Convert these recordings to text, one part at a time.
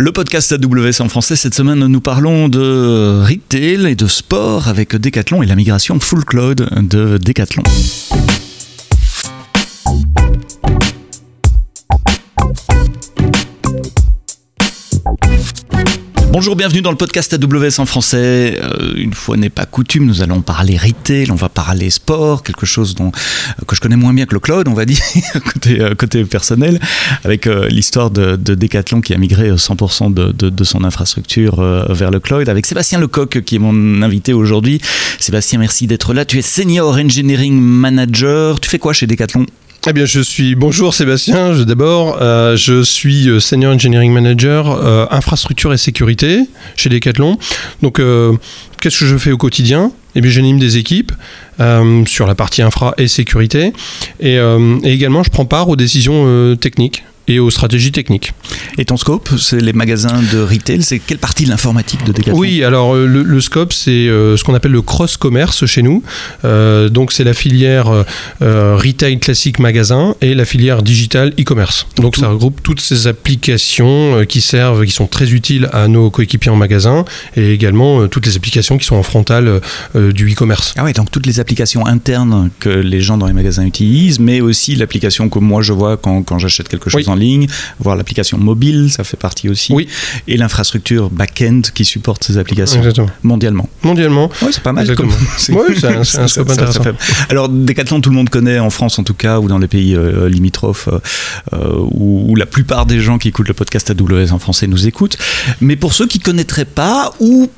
Le podcast AWS en français, cette semaine, nous parlons de retail et de sport avec Decathlon et la migration full cloud de Decathlon. Bonjour, bienvenue dans le podcast AWS en français. Euh, une fois n'est pas coutume, nous allons parler retail, on va parler sport, quelque chose dont, euh, que je connais moins bien que le cloud, on va dire, côté, euh, côté personnel, avec l'histoire de, de, Decathlon qui a migré 100% de, de, de, son infrastructure vers le cloud, avec Sébastien Lecoq qui est mon invité aujourd'hui. Sébastien, merci d'être là. Tu es Senior Engineering Manager. Tu fais quoi chez Decathlon? Eh bien, je suis. Bonjour Sébastien. D'abord, euh, je suis euh, Senior Engineering Manager euh, infrastructure et sécurité chez Decathlon. Donc, euh, qu'est-ce que je fais au quotidien? Eh bien, j'anime des équipes sur la partie infra et sécurité. Et, et également, je prends part aux décisions techniques et aux stratégies techniques. Et ton scope, c'est les magasins de retail, c'est quelle partie de l'informatique de Decathlon? Oui, alors le, le scope, c'est euh, ce qu'on appelle le cross-commerce chez nous. Euh, donc c'est la filière euh, retail classique magasin et la filière digital e-commerce. Donc Tout. ça regroupe toutes ces applications qui servent, qui sont très utiles à nos coéquipiers en magasin et également toutes les applications qui sont en frontal du e-commerce. Ah oui, donc toutes les applications internes que les gens dans les magasins utilisent, mais aussi l'application que moi je vois quand, quand j'achète quelque chose oui. En ligne, voir l'application mobile, ça fait partie aussi. Oui. Et l'infrastructure back-end qui supporte ces applications Exactement. mondialement. Mondialement. Oui, c'est pas mal. Exactement. C'est oui, un, un scope intéressant. Alors, Decathlon, tout le monde connaît en France en tout cas, ou dans les pays euh, limitrophes, euh, où, où, la plupart des gens qui écoutent le podcast AWS en français nous écoutent. Mais pour ceux qui ne connaîtraient pas, ou,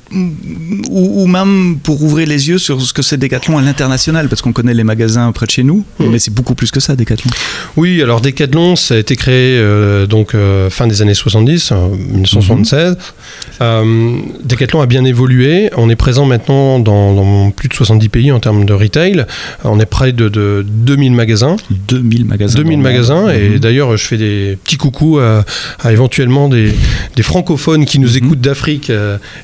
ou, ou, même pour ouvrir les yeux sur ce que c'est Decathlon à l'international, parce qu'on connaît les magasins près de chez nous, mmh. mais c'est beaucoup plus que ça, Decathlon. Oui, alors Decathlon, ça a été créé euh, donc euh, fin des années 70, euh, 1976. Mmh. Decathlon a bien évolué. On est présent maintenant dans, dans, plus de 70 pays en termes de retail. On est près de, de 2000 magasins. 2000 magasins. 2000 magasins. Et mmh. d'ailleurs, je fais des petits coucous à, à éventuellement des, des, francophones qui nous mmh. écoutent d'Afrique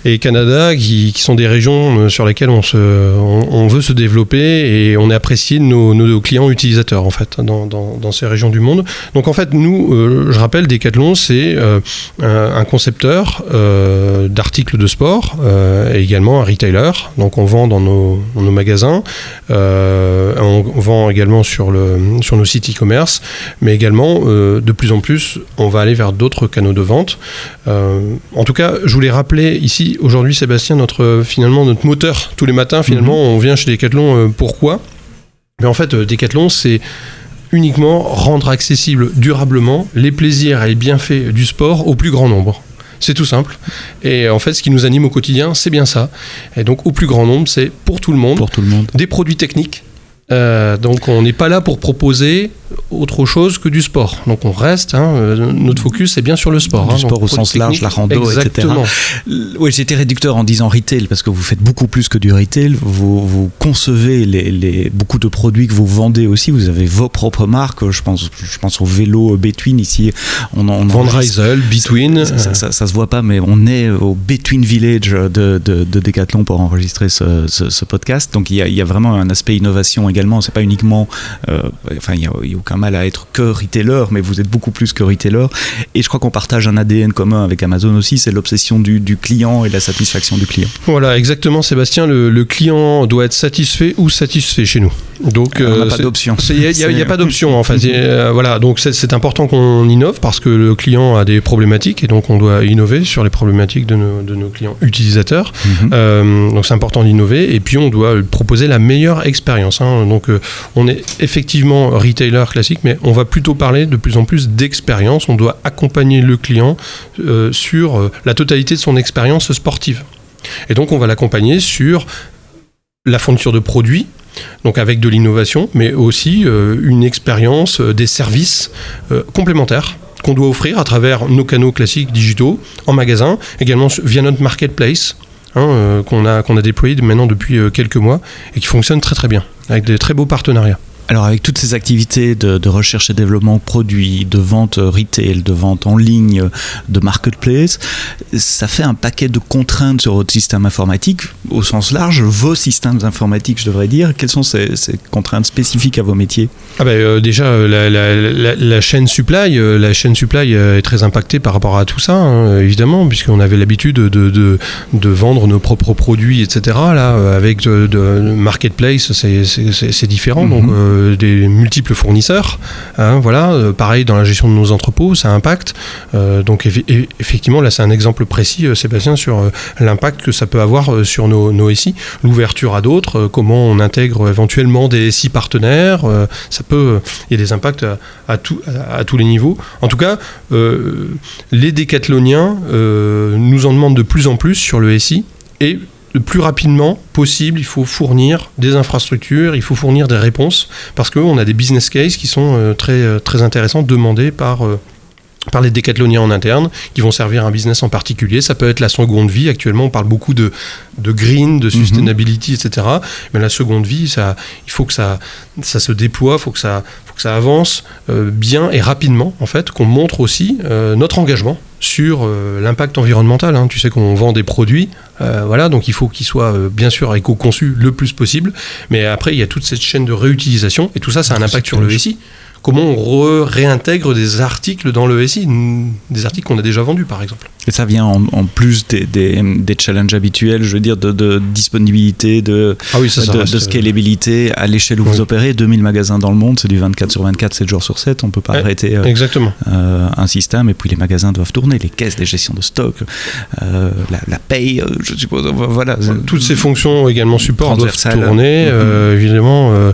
et Canada, qui, sont des régions sur lesquelles on, se, on, veut se développer et on est apprécié de nos, clients utilisateurs en fait dans, dans, ces régions du monde. Donc en fait, nous, euh, je rappelle, Decathlon, c'est euh, un concepteur euh, d'articles de sport et également un retailer. Donc on vend dans nos, nos magasins, on vend également sur, le, sur nos sites e-commerce, mais également de plus en plus, on va aller vers d'autres canaux de vente. en tout cas, je voulais rappeler ici aujourd'hui, Sébastien, notre finalement notre moteur tous les matins. Finalement, mm -hmm. on vient chez Decathlon. pourquoi? Mais en fait, Decathlon, c'est uniquement rendre accessible durablement les plaisirs et les bienfaits du sport au plus grand nombre. C'est tout simple. Et en fait, ce qui nous anime au quotidien, c'est bien ça. Et donc, au plus grand nombre, c'est pour tout le monde. Pour tout le monde. Des produits techniques. Euh, donc, on n'est pas là pour proposer autre chose que du sport. Donc on reste, hein, euh, notre focus est bien sur le sport. Du hein, sport au sens large, la rando, Exactement. etc. Oui, j'étais réducteur en disant retail parce que vous faites beaucoup plus que du retail. Vous, vous concevez les, les, beaucoup de produits que vous vendez aussi. Vous avez vos propres marques. Je pense, je pense au vélo Between ici. On, on Van Rysel, Between. Ça, ça, ça, ça, se voit pas, mais on est au Between Village de, de, de Decathlon pour enregistrer ce, ce, ce, podcast. Donc il y, a, il y, a, vraiment un aspect innovation également. C'est pas uniquement, euh, enfin il y a, il a aucun mal à être que retailer, mais vous êtes beaucoup plus que retailer. Et je crois qu'on partage un ADN commun avec Amazon aussi, c'est l'obsession du, du, client et la satisfaction du client. Voilà, exactement, Sébastien. Le, le client doit être satisfait ou satisfait chez nous. Donc, euh, pas d'option. Il n'y a, a, a, pas d'option en fait. euh, voilà, donc c'est important qu'on innove parce que le client a des problématiques et donc on doit innover sur les problématiques de nos, de nos clients utilisateurs. Mm -hmm. euh, donc c'est important d'innover et puis on doit proposer la meilleure expérience. Hein. Donc euh, on est effectivement retailer classique, mais on va plutôt parler de plus en plus d'expérience. On doit accompagner le client euh, sur la totalité de son expérience sportive. Et donc on va l'accompagner sur la fourniture de produits, donc avec de l'innovation, mais aussi euh, une expérience, euh, des services euh, complémentaires qu'on doit offrir à travers nos canaux classiques digitaux, en magasin, également via notre marketplace. Hein, qu'on a, qu'on a déployé maintenant depuis quelques mois et qui fonctionne très très bien, avec des très beaux partenariats. Alors avec toutes ces activités de, recherche et développement de produits, de vente retail, de vente en ligne, de marketplace, ça fait un paquet de contraintes sur votre système informatique au sens large, vos systèmes informatiques je devrais dire. Quelles sont ces, contraintes spécifiques à vos métiers? Ah euh, Déjà euh, la, chaîne supply, euh, la chaîne supply est très impactée par rapport à tout ça, hein, évidemment, puisqu'on avait l'habitude de, de, de, vendre nos propres produits, etc. Là, avec de, marketplace, c'est différent. Donc mhm. Euh, des multiples fournisseurs. Hein, voilà, euh, pareil dans la gestion de nos entrepôts, ça impacte. Euh, donc effectivement, là c'est un exemple précis, Sébastien, sur l'impact que ça peut avoir sur nos, nos SI, l'ouverture à d'autres, comment on intègre éventuellement des SI partenaires. ça peut, il y a des impacts à, tout, à, tous les niveaux. En tout cas, les décathloniens nous en demandent de plus en plus sur le SI et le plus rapidement possible, il faut fournir des infrastructures, il faut fournir des réponses, parce qu'on a des business cases qui sont euh, très, euh, très intéressants, demandés par, euh, par les décathloniens en interne, qui vont servir un business en particulier. Ça peut être la seconde vie. Actuellement, on parle beaucoup de, de green, de mhm. sustainability, etc. Mais la seconde vie, ça, il faut que ça, ça se déploie, il faut que ça, faut que ça avance bien et rapidement, en fait, qu'on montre aussi notre engagement sur euh, l'impact environnemental. Hein. Tu sais qu'on vend des produits, euh, voilà, donc il faut qu'ils soient euh, bien sûr éco-conçus le plus possible. Mais après, il y a toute cette chaîne de réutilisation et tout ça, ça a un impact sur le SI comment on réintègre des articles dans le SI, des articles qu'on a déjà vendus par exemple? Et ça vient en, plus des, des, challenges habituels, je veux dire, de, disponibilité, de, ah de, de, scalabilité à l'échelle où vous opérez. 2000 magasins dans le monde, c'est du 24 sur 24, 7 jours sur 7. On ne peut pas arrêter Exactement. Un système et puis les magasins doivent tourner, les caisses, les gestions de stock, la, paye, je suppose. Voilà. Toutes ces fonctions également support doivent tourner. Mm-hmm. évidemment,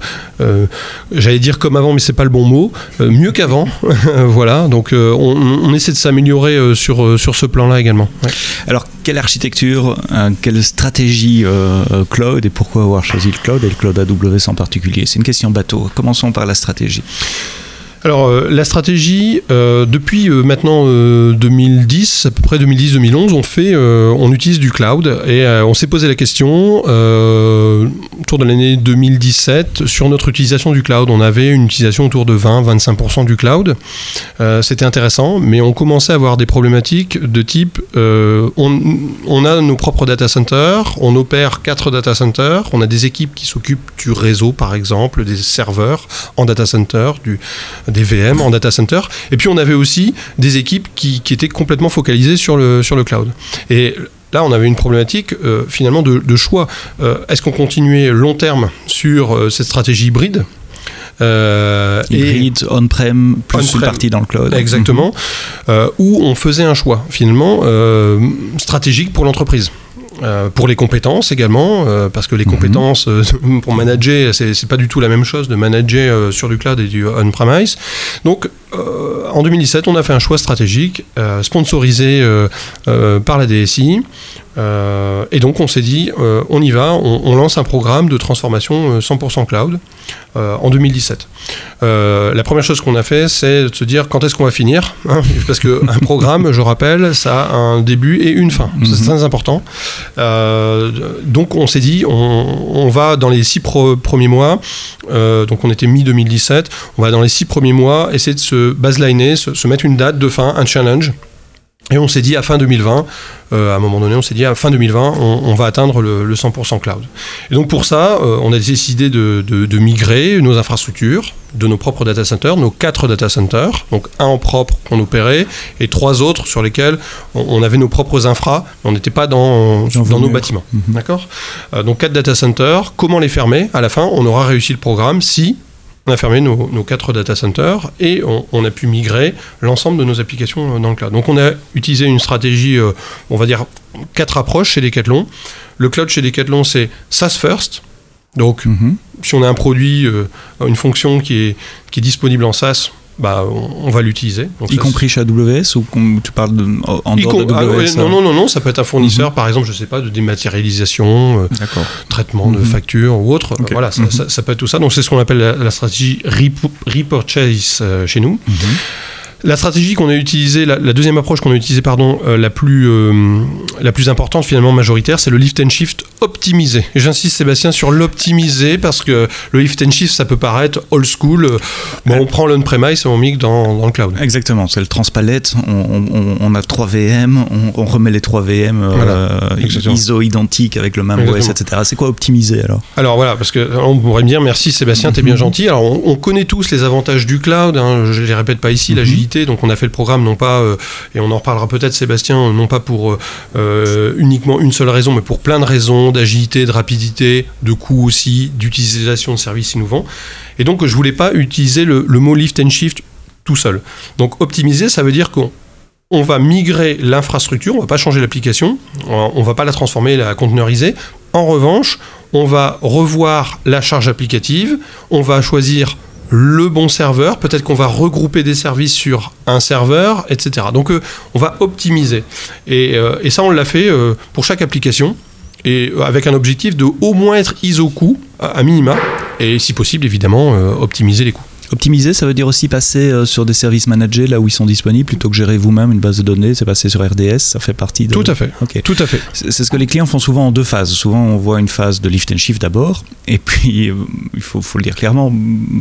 j'allais dire comme avant, mais c'est pas le bon mot. mieux qu'avant. voilà. Donc on, on, essaie de s'améliorer sur, sur ce plan-là également. Alors, quelle architecture, euh, quelle stratégie euh, euh, cloud et pourquoi avoir choisi le cloud et le cloud AWS en particulier? C'est une question bateau. Commençons par la stratégie. Alors la stratégie, depuis maintenant 2010, à peu près 2010-2011, on fait, on utilise du cloud et on s'est posé la question autour de l'année 2017 sur notre utilisation du cloud. On avait une utilisation autour de 20-25% du cloud. Euh, c'était intéressant, mais on commençait à avoir des problématiques de type euh, on, a nos propres data centers, on opère quatre data centers, on a des équipes qui s'occupent du réseau par exemple, des serveurs en data center, du, des VM en data center, et puis on avait aussi des équipes qui, étaient complètement focalisées sur le, sur le cloud. Et Là, on avait une problématique euh, finalement de, choix. Euh, est-ce qu'on continuait long terme sur euh, cette stratégie hybride? Hybride, on-prem, plus une partie dans le cloud. Exactement. Mhm. où on faisait un choix, finalement, stratégique pour l'entreprise. Euh, pour les compétences également, euh, parce que les mhm. compétences euh, pour manager, c'est pas du tout la même chose de manager sur du cloud et du on-premise. Donc, en 2017, on a fait un choix stratégique sponsorisé par la DSI. Et donc, on s'est dit, on y va, on, lance un programme de transformation 100% cloud en 2017. la première chose qu'on a fait, c'est de se dire quand est-ce qu'on va finir, hein, parce qu'un programme, je rappelle, ça a un début et une fin. C'est mhm. très important. Euh, donc on s'est dit, on, va dans les six premiers mois, euh, donc on était mi-2017, on va dans les six premiers mois essayer de se baseliner, se mettre une date de fin, un challenge. Et on s'est dit à fin 2020, euh, à un moment donné, on s'est dit à fin 2020, on, va atteindre le, 100% cloud. Et donc pour ça, euh, on a décidé de, migrer nos infrastructures de nos propres data centers, nos quatre data centers, donc un en propre qu'on opérait et trois autres sur lesquels on, avait nos propres infras, mais on n'était pas dans, dans nos bâtiments. Mhm. D'accord? Euh, Donc quatre data centers, comment les fermer? À la fin, on aura réussi le programme si on a fermé nos, quatre data centers et on, a pu migrer l'ensemble de nos applications dans le cloud. Donc on a utilisé une stratégie, euh, on va dire quatre approches chez Decathlon. Le cloud chez Decathlon, c'est SaaS first. Donc, mhm. si on a un produit, euh, une fonction qui est, qui est disponible en SaaS, bah, on, va l'utiliser. Y compris chez AWS ou tu parles de, en dehors d'AWS ah Non, non, non, non, ça peut être un fournisseur, mhm. par exemple, je sais pas, de dématérialisation, euh, traitement de mhm. factures ou autre. Voilà, mhm. ça, peut être tout ça. Donc c'est ce qu'on appelle la, stratégie repurchase euh, chez nous. La stratégie qu'on a utilisée, la, deuxième approche qu'on a utilisée, pardon, euh, la, plus, la plus importante finalement majoritaire, c'est le lift and shift optimisé. J'insiste Sébastien sur l'optimiser parce que le lift and shift, ça peut paraître old school. Bon, on prend l'on-premise et on migre dans, dans, le cloud. Exactement, c'est le transpalette. On, on, a trois VM, on, remet les trois VM euh, ISO identiques avec le même OS, etc. C'est quoi optimiser alors? Alors voilà, parce que on pourrait me dire merci Sébastien, t'es bien gentil. Alors on, connaît tous les avantages du cloud. Hein, je les répète pas ici, mhm. Donc on a fait le programme non pas euh, et on en reparlera peut-être Sébastien, non pas pour euh, uniquement une seule raison, mais pour plein de raisons d'agilité, de rapidité, de coût aussi, d'utilisation de services innovants. Et donc, je voulais pas utiliser le, mot lift and shift tout seul. Donc, optimiser, ça veut dire qu'on on va migrer l'infrastructure, on va pas changer l'application, on va pas la transformer, la conteneuriser. En revanche, on va revoir la charge applicative, on va choisir le bon serveur, peut-être qu'on va regrouper des services sur un serveur, etc. Donc euh, on va optimiser. Et, euh, ça, on l'a fait euh, pour chaque application et avec un objectif de au moins être ISO coût à minima et si possible évidemment optimiser les coûts. Optimiser, ça veut dire aussi passer euh, sur des services managés là où ils sont disponibles plutôt que gérer vous-même une base de données. C'est passer sur RDS, ça fait partie de. Tout à fait. Tout à fait. C'est ce que les clients font souvent en deux phases. Souvent, on voit une phase de lift and shift d'abord, et puis euh, il faut, faut, le dire clairement,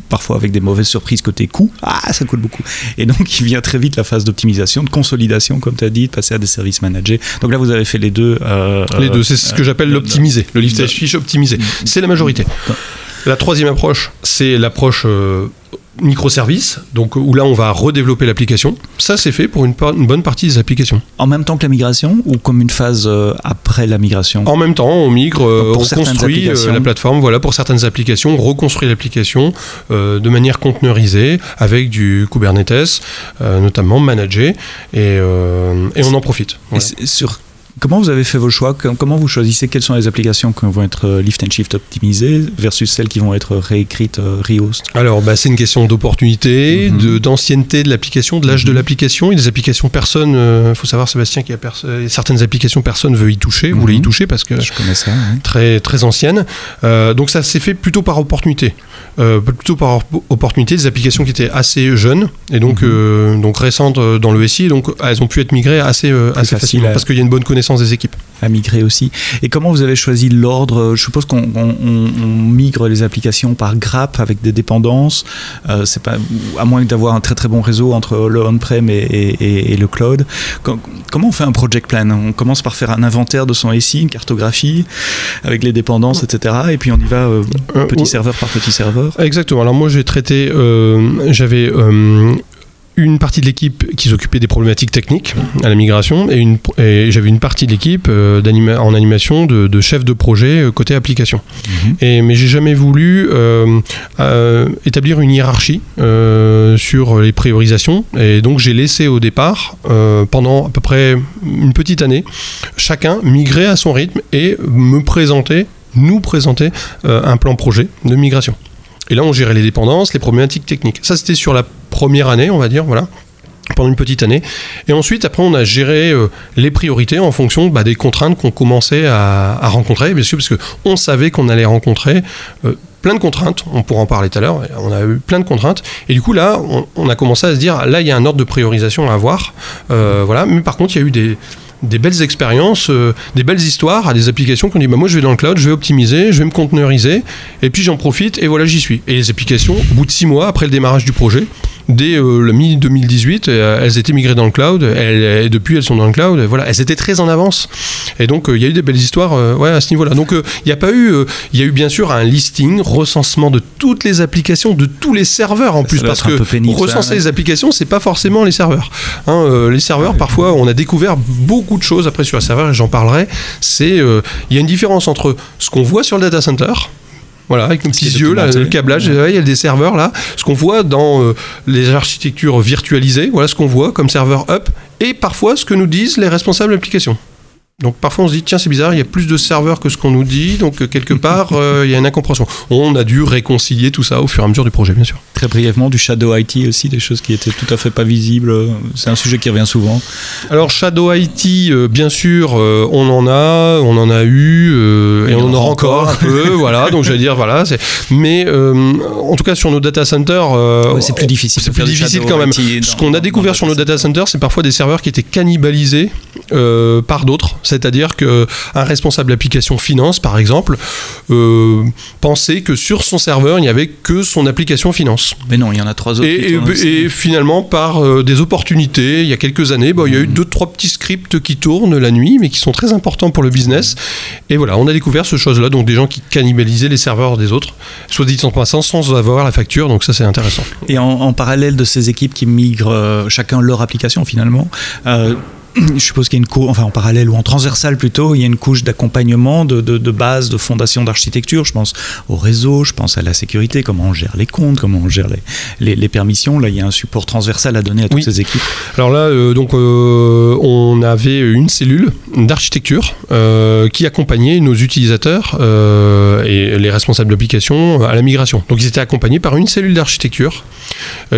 parfois avec des mauvaises surprises côté coût. Ah, ça coûte beaucoup. Et donc, il vient très vite la phase d'optimisation, de consolidation, comme tu as dit, de passer à des services managés. Donc là, vous avez fait les deux. Euh, les deux, c'est ce que j'appelle l'optimiser, le lift and shift optimisé. C'est la majorité. La troisième approche, c'est l'approche microservices, donc où là on va redévelopper l'application. Ça c'est fait pour une, bonne partie des applications. En même temps que la migration ou comme une phase euh, après la migration? En même temps, on migre, euh, on reconstruit euh, la plateforme. Voilà pour certaines applications, on reconstruit l'application de manière conteneurisée avec du Kubernetes, notamment managé, et, on en profite. Et sur Comment vous avez fait vos choix? Comment vous choisissez? Quelles sont les applications qui vont être euh, lift and shift optimisées versus celles qui vont être réécrites, euh, rehost? Alors, bah, c'est une question d'opportunité, mhm. d'ancienneté de, l'application, de l'âge de mhm. l'application. Il y a des applications personne, il euh, faut savoir Sébastien qu'il y a certaines applications personne veut y toucher, vous voulez y mhm. toucher parce que je connais ça, très très ancienne. donc ça s'est fait plutôt par opportunité, plutôt par opportunité des applications qui étaient assez jeunes et donc donc récentes dans le SI, donc elles ont pu être migrées assez assez facilement parce qu'il y a une bonne connaissance des équipes. À migrer aussi. Et comment vous avez choisi l'ordre? Je suppose qu'on migre les applications par grappe avec des dépendances. Euh, c'est pas à moins d'avoir un très très bon réseau entre le on-prem et, le cloud. comment on fait un project plan? On commence par faire un inventaire de son SI, une cartographie avec les dépendances, etc. Et puis on y va euh, euh, petit serveur par petit serveur. Exactement. Alors moi j'ai traité, j'avais une partie de l'équipe qui s'occupait des problématiques techniques à la migration et, une, j'avais une partie de l'équipe euh, en animation de, de, chef de projet euh, côté application. Mhm. Et, mais j'ai jamais voulu euh, établir une hiérarchie sur les priorisations et donc j'ai laissé au départ pendant à peu près une petite année chacun migrer à son rythme et me présenter, nous présenter un plan projet de migration. Et là, on gérait les dépendances, les problématiques techniques. Ça, c'était sur la première année, on va dire, voilà pendant une petite année. Et ensuite, après, on a géré euh, les priorités en fonction bah, des contraintes qu'on commençait à, rencontrer, bien sûr, parce qu'on savait qu'on allait rencontrer euh, plein de contraintes, on pourra en parler tout à l'heure, on a eu plein de contraintes, et du coup là, on, a commencé à se dire, là, il y a un ordre de priorisation à avoir, euh, voilà, mais par contre, il y a eu des, des belles expériences, euh, des belles histoires à des applications qu'on dit bah, moi je vais dans le cloud, je vais optimiser, je vais me conteneuriser, et puis j'en profite, et voilà, j'y suis. Et les applications, au bout de six mois après le démarrage du projet, dès euh, le mi-2018, euh, elles étaient migrées dans le cloud, et depuis elles sont dans le cloud, voilà, elles étaient très en avance. Et donc il y a eu des belles histoires ouais, à ce niveau-là. Donc il n'y a pas eu, il y a eu bien sûr un listing, recensement de toutes les applications, de tous les serveurs en plus, parce que recenser les applications, c'est pas forcément les serveurs. Hein, les serveurs, parfois, on a découvert beaucoup de choses après sur le serveur et j'en parlerai. C'est euh, il y a une différence entre ce qu'on voit sur le data center. Voilà, avec nos petits yeux, là, le câblage, il y a des serveurs là. Ce qu'on voit dans euh, les architectures virtualisées, voilà ce qu'on voit comme serveur up, et parfois ce que nous disent les responsables d'application. Donc parfois on se dit tiens c'est bizarre il y a plus de serveurs que ce qu'on nous dit donc euh, quelque part euh, il y a une incompréhension. On a dû réconcilier tout ça au fur et à mesure du projet bien sûr. Très brièvement du shadow IT aussi des choses qui étaient tout à fait pas visibles. C'est un sujet qui revient souvent. Alors shadow IT euh, bien sûr on en a on en a eu et on en aura encore un peu voilà donc je vais dire voilà mais en tout cas sur nos data centers c'est plus difficile. C'est plus difficile quand même. Ce qu'on a découvert sur nos data centers c'est parfois des serveurs qui étaient cannibalisés par d'autres C'est-à-dire que un responsable d'application finance, par exemple, euh, pensait que sur son serveur, il n'y avait que son application finance. Mais non, il y en a trois autres. Et, et, et finalement, par euh, des opportunités, il y a quelques années, bon, il y a eu deux, trois petits scripts qui tournent la nuit, mais qui sont très importants pour le business. Et voilà, on a découvert ce chose-là, donc des gens qui cannibalisaient les serveurs des autres, soit dit en passant, sans avoir la facture, donc ça c'est intéressant. Et en, en, parallèle de ces équipes qui migrent euh, chacun leur application finalement, je suppose qu'il y a une couche, enfin en parallèle ou en transversal plutôt, il y a une couche d'accompagnement, de, de, de, base, de fondation d'architecture. Je pense au réseau, je pense à la sécurité, comment on gère les comptes, comment on gère les, les, les permissions. Là, il y a un support transversal à donner à toutes Oui. ces équipes. Alors là, euh, donc, euh, on avait une cellule d'architecture euh, qui accompagnait nos utilisateurs et les responsables d'application à la migration. Donc ils étaient accompagnés par une cellule d'architecture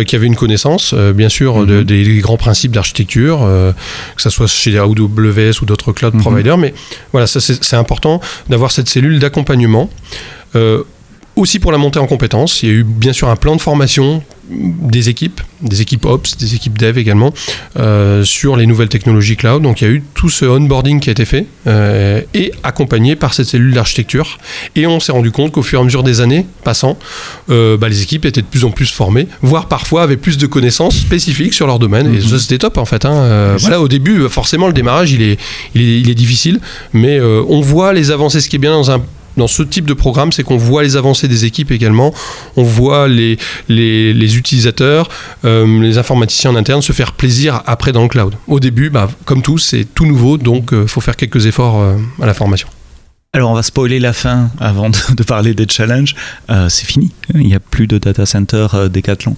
qui avait une connaissance, bien sûr, de- Mhm. des grands principes d'architecture, que ce soit chez AWS ou d'autres cloud Mhm. providers. Mais voilà, ça, c'est c'est important d'avoir cette cellule d'accompagnement. Euh, aussi pour la montée en compétences, il y a eu bien sûr un plan de formation des équipes, des équipes Ops, des équipes Dev également, euh, sur les nouvelles technologies cloud. Donc il y a eu tout ce onboarding qui a été fait euh, et accompagné par cette cellule d'architecture. Et on s'est rendu compte qu'au fur et à mesure des années passant, euh, bah, les équipes étaient de plus en plus formées, voire parfois avaient plus de connaissances spécifiques sur leur domaine. Et Mhm. ça c'était top en fait. hein. Voilà, au début, forcément, le démarrage il est, il est, il est difficile, mais on voit les avancées. Ce qui est bien dans un dans ce type de programme, c'est qu'on voit les avancées des équipes également, on voit les, utilisateurs, euh, les informaticiens en interne se faire plaisir après dans le cloud. Au début, bah, comme tout, c'est tout nouveau, donc il faut faire quelques efforts euh, à la formation. Alors on va spoiler la fin avant de, de parler des challenges. Euh, c'est fini. Il n'y a plus de data center euh, Decathlon.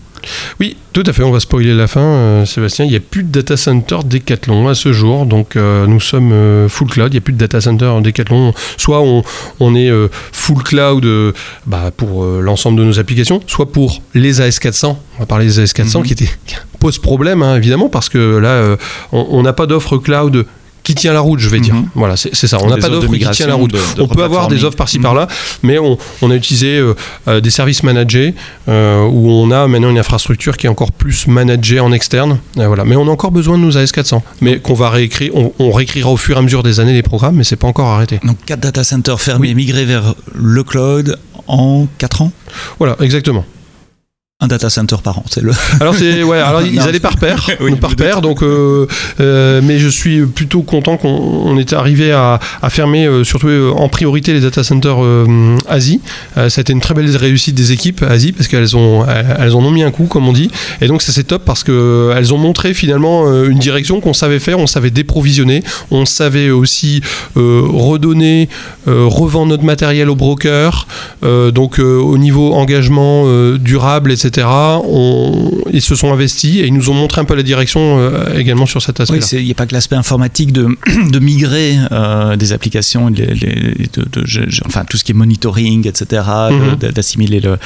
Oui, tout à fait, on va spoiler la fin, euh, Sébastien. Il n'y a plus de data center Decathlon à ce jour, donc euh, nous sommes full cloud. Il n'y a plus de data center Decathlon. Soit on, on est full cloud bah, pour l'ensemble de nos applications, soit pour les AS400. On va parler des AS400 Mhm. qui, étaient, qui posent problème, hein, évidemment, parce que là, on n'a pas d'offre cloud qui tient la route, je vais dire. Mhm. Voilà, c'est ça. On n'a pas d'offre qui tient la route. de- de on peut avoir des offres par-ci Mhm. par-là, mais on, on a utilisé euh, euh, des services managés euh, où on a maintenant une infrastructure qui est encore plus managée en externe. Voilà. Mais on a encore besoin de nos AS400, mais qu'on va réécrire. On, on réécrira au fur et à mesure des années les programmes, mais c'est pas encore arrêté. Donc 4 data centers fermés, Oui. migrés vers le cloud en 4 ans? Voilà, exactement. Un data center par an, c'est le. Alors c'est ouais, alors ils Non. allaient par paire, Oui, par paire, donc euh, euh, mais je suis plutôt content qu'on on était arrivé à, à fermer euh, surtout euh, en priorité les data centers euh, Asie. Euh, ça a été une très belle réussite des équipes Asie parce qu'elles ont elles en ont mis un coup comme on dit et donc ça c'est top parce que elles ont montré finalement une direction qu'on savait faire, on savait déprovisionner, on savait aussi euh, redonner, euh, revendre notre matériel aux brokers, euh, donc euh, au niveau engagement euh, durable, etc. On, ils se sont investis et ils nous ont montré un peu la direction euh, également sur cet c'est- il n'y a pas que l'aspect informatique de, de migrer euh, des applications, les- les- de, de- je- je- enfin tout ce qui est monitoring, etc., Mhm. d'assimiler le-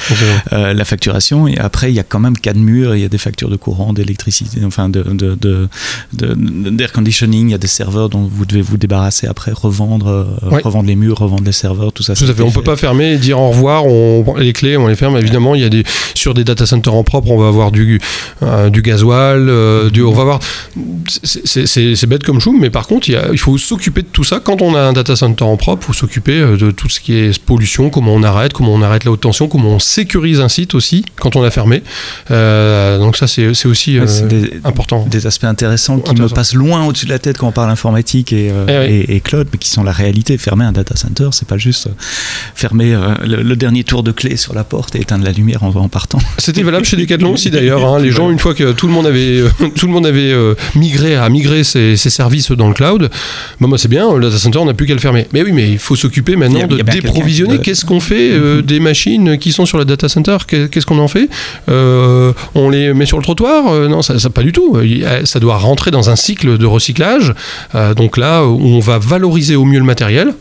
euh, la facturation. Et après, il y a quand même cas de mur, il y a des factures de courant, d'électricité, enfin d'air conditioning, il y a des serveurs dont vous devez vous débarrasser après, revendre, revendre les murs, revendre les serveurs, tout ça. Tout à fait. On peut pas fermer et dire au revoir. On prend les clés, on les ferme. Évidemment, il y a des sur des data centers en propre, on va avoir du euh, du gasoil, euh, du, on va avoir. c'est- bête comme chou, mais par contre, il, y a- il faut s'occuper de tout ça. Quand on a un data center en propre, il faut s'occuper euh, de tout ce qui est pollution, comment on arrête, comment on arrête la haute tension, comment on sécurise un site aussi quand on l'a fermé. Euh, donc ça, c'est aussi Ouais, des, important. des aspects intéressants qui me passent loin au-dessus de la tête quand on parle informatique et, Eh oui. et, et cloud, mais qui sont la réalité. Fermer un data center, c'est pas juste fermer le, le dernier tour de clé sur la porte et éteindre la lumière en, en partant. C'était valable chez Decathlon aussi d'ailleurs. hein. Les gens, une fois que tout le monde avait, euh, tout le monde avait euh, migré, a migré ses, ses services dans le cloud, bon, bah, c'est bien, le data center, on n'a plus qu'à le fermer. Mais oui, mais il faut s'occuper maintenant a- de déprovisionner. Qu'est-ce qu'on fait euh, des machines qui sont sur le data center? Qu'est- Qu'est-ce qu'on en fait? Euh, On les met sur le trottoir? Non, ça, ça pas du tout. Ça doit rentrer dans un cycle de recyclage. Donc là, on va valoriser au mieux le matériel,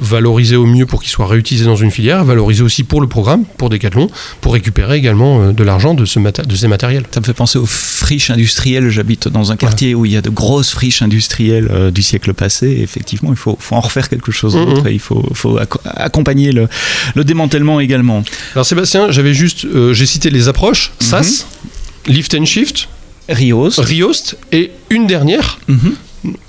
valoriser au mieux pour qu'il soit réutilisé dans une filière, valoriser aussi pour le programme, pour Decathlon, pour récupérer également de l'argent de, ce de ces matériels. Ça me fait penser aux friches industrielles. J'habite dans un quartier où il y a de grosses friches industrielles euh, du siècle passé. Et effectivement, il faut, faut en refaire quelque chose et il faut, faut acco- accompagner le, le démantèlement également. Alors Sébastien, j'avais juste, euh, j'ai cité les approches, SAS, Lift and Shift, Rios. Riost, et une dernière, Mhm.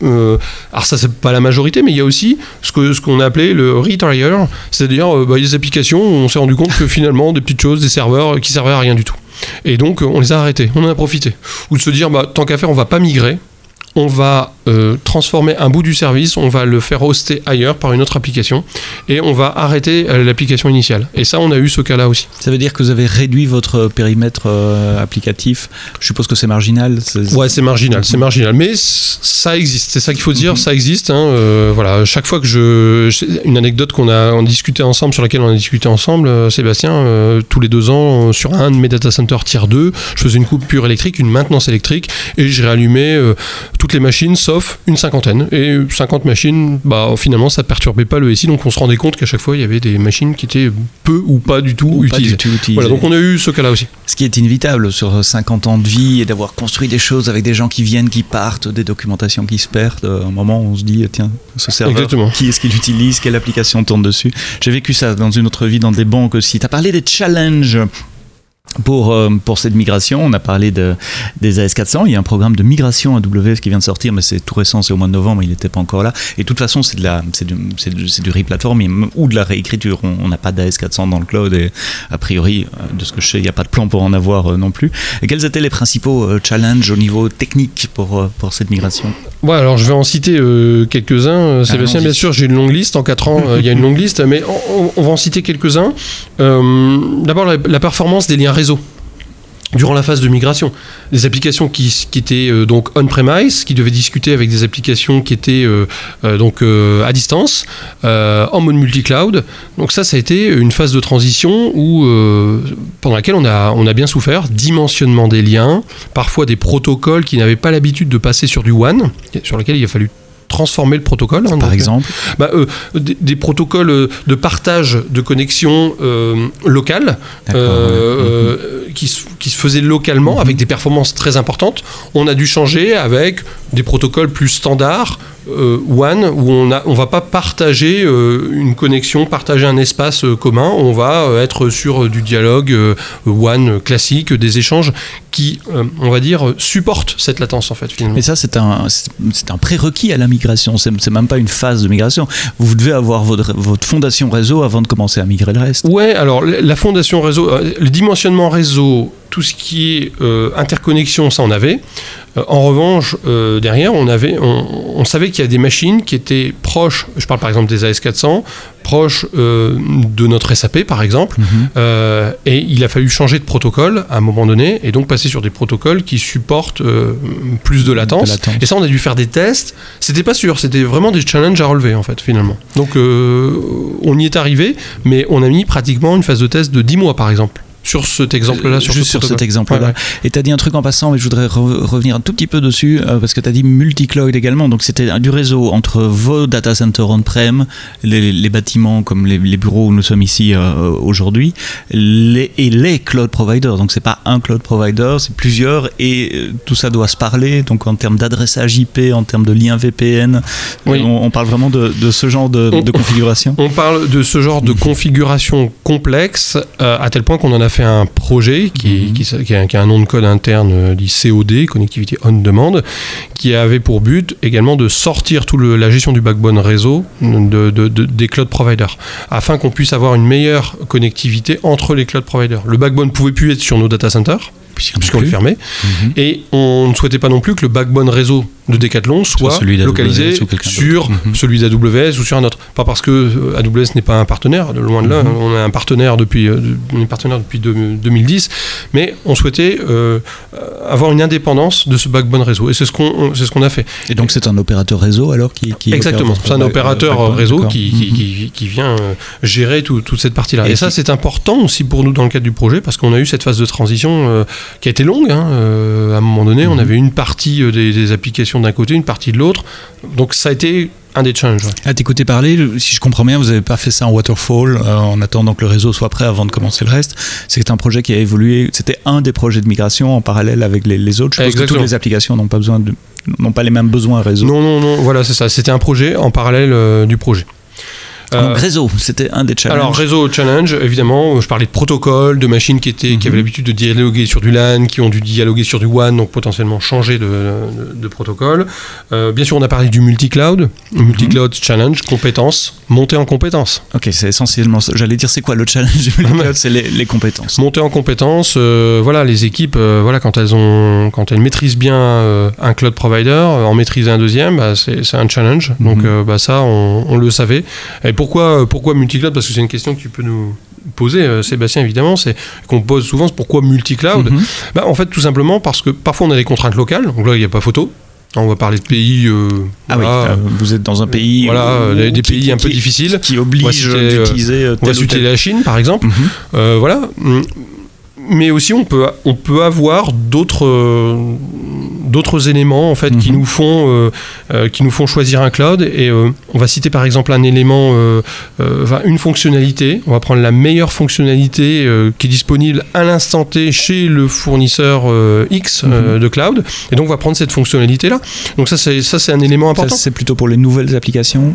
Euh, alors ça c'est pas la majorité, mais il y a aussi ce que ce qu'on a appelé le retire, c'est-à-dire euh, bah, des applications où on s'est rendu compte que finalement des petites choses, des serveurs qui servaient à rien du tout. Et donc on les a arrêtés, on en a profité. Ou de se dire bah, tant qu'à faire, on va pas migrer, on va euh, transformer un bout du service, on va le faire hoster ailleurs par une autre application et on va arrêter euh, l'application initiale. Et ça, on a eu ce cas-là aussi. Ça veut dire que vous avez réduit votre périmètre euh, applicatif. Je suppose que c'est marginal. Ouais, c'est marginal, c'est marginal, mais ça existe. C'est ça qu'il faut dire, mhm. ça existe. Hein, voilà, chaque fois que je, une anecdote qu'on a discuté ensemble, sur laquelle on a discuté ensemble, Sébastien, tous les deux ans, sur un de mes data centers tier 2, je faisais une coupure électrique, une maintenance électrique, et je réallumais toutes les machines, sauf une cinquantaine. Et 50 machines, bah, finalement, ça perturbait pas le SI, donc on se rendait compte qu'à chaque fois, il y avait des machines qui étaient peu ou pas du tout, utilisées. Voilà, donc on a eu ce cas-là aussi. Ce qui est inévitable sur 50 ans de vie et d'avoir construit des choses avec des gens qui viennent, qui partent, des documentations qui se perdent. À un moment, on se dit, tiens, ce serveur, qui est-ce qu'il utilise, quelle application tourne dessus? J'ai vécu ça dans une autre vie, dans des banques aussi. Tu as parlé des challenges pour, euh, pour cette migration, on a parlé de, des AS400. Il y a un programme de migration AWS qui vient de sortir, mais c'est tout récent, c'est au mois de novembre, il n'était pas encore là. Et de toute façon, c'est, de la, c'est, du, c'est, du, c'est du replatforming ou de la réécriture. On n'a pas d'AS400 dans le cloud et a priori, euh, de ce que je sais, il n'y a pas de plan pour en avoir euh, non plus. Et quels étaient les principaux challenges au niveau technique pour, pour cette migration? Ouais, alors je vais en citer quelques-uns. Sébastien, bien sûr, j'ai une longue liste. En 4 ans, il y a une longue liste, mais on, va en citer quelques-uns. d'abord, la, la performance des liens réseau durant la phase de migration. Des applications qui, étaient euh, donc on-premise, qui devaient discuter avec des applications qui étaient euh, euh, donc à distance, en mode multi-cloud. Donc ça, ça a été une phase de transition où, pendant laquelle on a, on a bien souffert. Dimensionnement des liens, parfois des protocoles qui n'avaient pas l'habitude de passer sur du WAN, sur lequel il a fallu transformer le protocole. Hein, Par exemple bah, euh, des, protocoles euh, de partage de connexion euh, locales qui, qui, se faisaient localement mhm. avec des performances très importantes. On a dû changer avec des protocoles plus standards euh, One où on ne on va pas partager euh, une connexion, partager un espace euh, commun, on va être sur du dialogue One classique, des échanges qui, on va dire, supportent cette latence en fait finalement. Mais ça c'est un, c'est un prérequis à la migration, c'est même pas une phase de migration. Vous devez avoir votre, votre fondation réseau avant de commencer à migrer le reste. Ouais, alors la fondation réseau, le dimensionnement réseau, tout ce qui est interconnexion, ça on avait. Euh, en revanche, euh, derrière, on, avait, on, savait qu'il y a des machines qui étaient proches, je parle par exemple des AS400, proches euh, de notre SAP par exemple, mhm. et il a fallu changer de protocole à un moment donné, et donc passer sur des protocoles qui supportent plus de latence. Et ça, on a dû faire des tests. C'était pas sûr, c'était vraiment des challenges à relever en fait, finalement. Donc on y est arrivé, mais on a mis pratiquement une phase de test de 10 mois par exemple sur cet exemple-là. Sur Juste sur cet exemple-là. Et tu as dit un truc en passant, mais je voudrais revenir un tout petit peu dessus, euh, parce que tu as dit multi-cloud également. Donc c'était du réseau entre vos data centers on-prem, les, bâtiments comme les, bureaux où nous sommes ici euh, aujourd'hui, les, et les cloud providers. Donc c'est pas un cloud provider, c'est plusieurs, et euh, tout ça doit se parler. Donc en termes d'adressage IP, en termes de lien VPN, on, parle vraiment de, ce genre de, configuration On parle de ce genre de configuration complexe, à tel point qu'on en a fait fait un projet qui, mhm. qui, a, un nom de code interne euh, dit COD, Connectivity On Demand, qui avait pour but également de sortir toute la gestion du backbone réseau de, des cloud providers, afin qu'on puisse avoir une meilleure connectivité entre les cloud providers. Le backbone pouvait plus être sur nos data centers, puisqu'on les fermait. Mhm. Et on ne souhaitait pas non plus que le backbone réseau de Decathlon soit localisé sur mhm. celui d'AWS ou sur un autre. Pas parce que euh, AWS n'est pas un partenaire, de loin de là, mhm. on est un partenaire depuis, euh, partenaire depuis 2010, mais on souhaitait euh, avoir une indépendance de ce backbone réseau. Et c'est ce qu'on ce qu'on a fait. Et donc c'est un opérateur réseau alors qui... Exactement, c'est un opérateur réseau qui, qui, qui, vient gérer toute cette partie-là. Et, ça c'est important aussi pour nous dans le cadre du projet parce qu'on a eu cette phase de transition qui a été longue. Hein. à un moment donné, on mhm. avait une partie des applications d'un côté, une partie de l'autre. Donc ça a été un des challenges. À t'écouter parler, si je comprends bien, vous n'avez pas fait ça en waterfall euh, en attendant que le réseau soit prêt avant de commencer le reste. C'est un projet qui a évolué. C'était un des projets de migration en parallèle avec les, autres. Je pense que toutes les applications n'ont pas besoin de, n'ont pas les mêmes besoins réseau. Non, non, non. Voilà, c'est ça. C'était un projet en parallèle euh, du projet. Donc réseau, c'était un des challenges. Alors réseau challenge, évidemment, je parlais de protocole, de machines qui, étaient, qui avaient l'habitude de dialoguer sur du LAN, qui ont dû dialoguer sur du WAN, donc potentiellement changer de, de, protocole. bien sûr, on a parlé du multi-cloud, multi-cloud challenge, compétences, monter en compétences. Ok, c'est essentiellement ça. J'allais dire, c'est quoi le challenge du multi-cloud? C'est les, les, compétences. Monter en compétences, voilà, les équipes, voilà, quand elles, ont, quand elles maîtrisent bien un cloud provider, en maîtriser un deuxième, bah, c'est un challenge. Donc mhm. bah, ça, on, on, le savait. Et pourquoi, pourquoi multi-cloud? Parce que c'est une question que tu peux nous poser, euh, Sébastien, évidemment, c'est qu'on pose souvent, pourquoi multi-cloud bah, En fait, tout simplement parce que parfois on a des contraintes locales, donc là, il n'y a pas photo. On va parler de pays. Euh, ah oui, euh, vous êtes dans un pays. Voilà, des pays un peu difficiles. Qui obligent d'utiliser. on va citer la Chine, par exemple. Mhm. voilà mais aussi on peut, on peut avoir d'autres euh, d'autres éléments en fait qui mhm. nous font euh, euh, qui nous font choisir un cloud. Et on va citer par exemple un élément une fonctionnalité. On va prendre la meilleure fonctionnalité qui est disponible à l'instant T chez le fournisseur X mhm. de cloud. Et donc on va prendre cette fonctionnalité là donc ça c'est ça c'est un élément important. c'est plutôt pour les nouvelles applications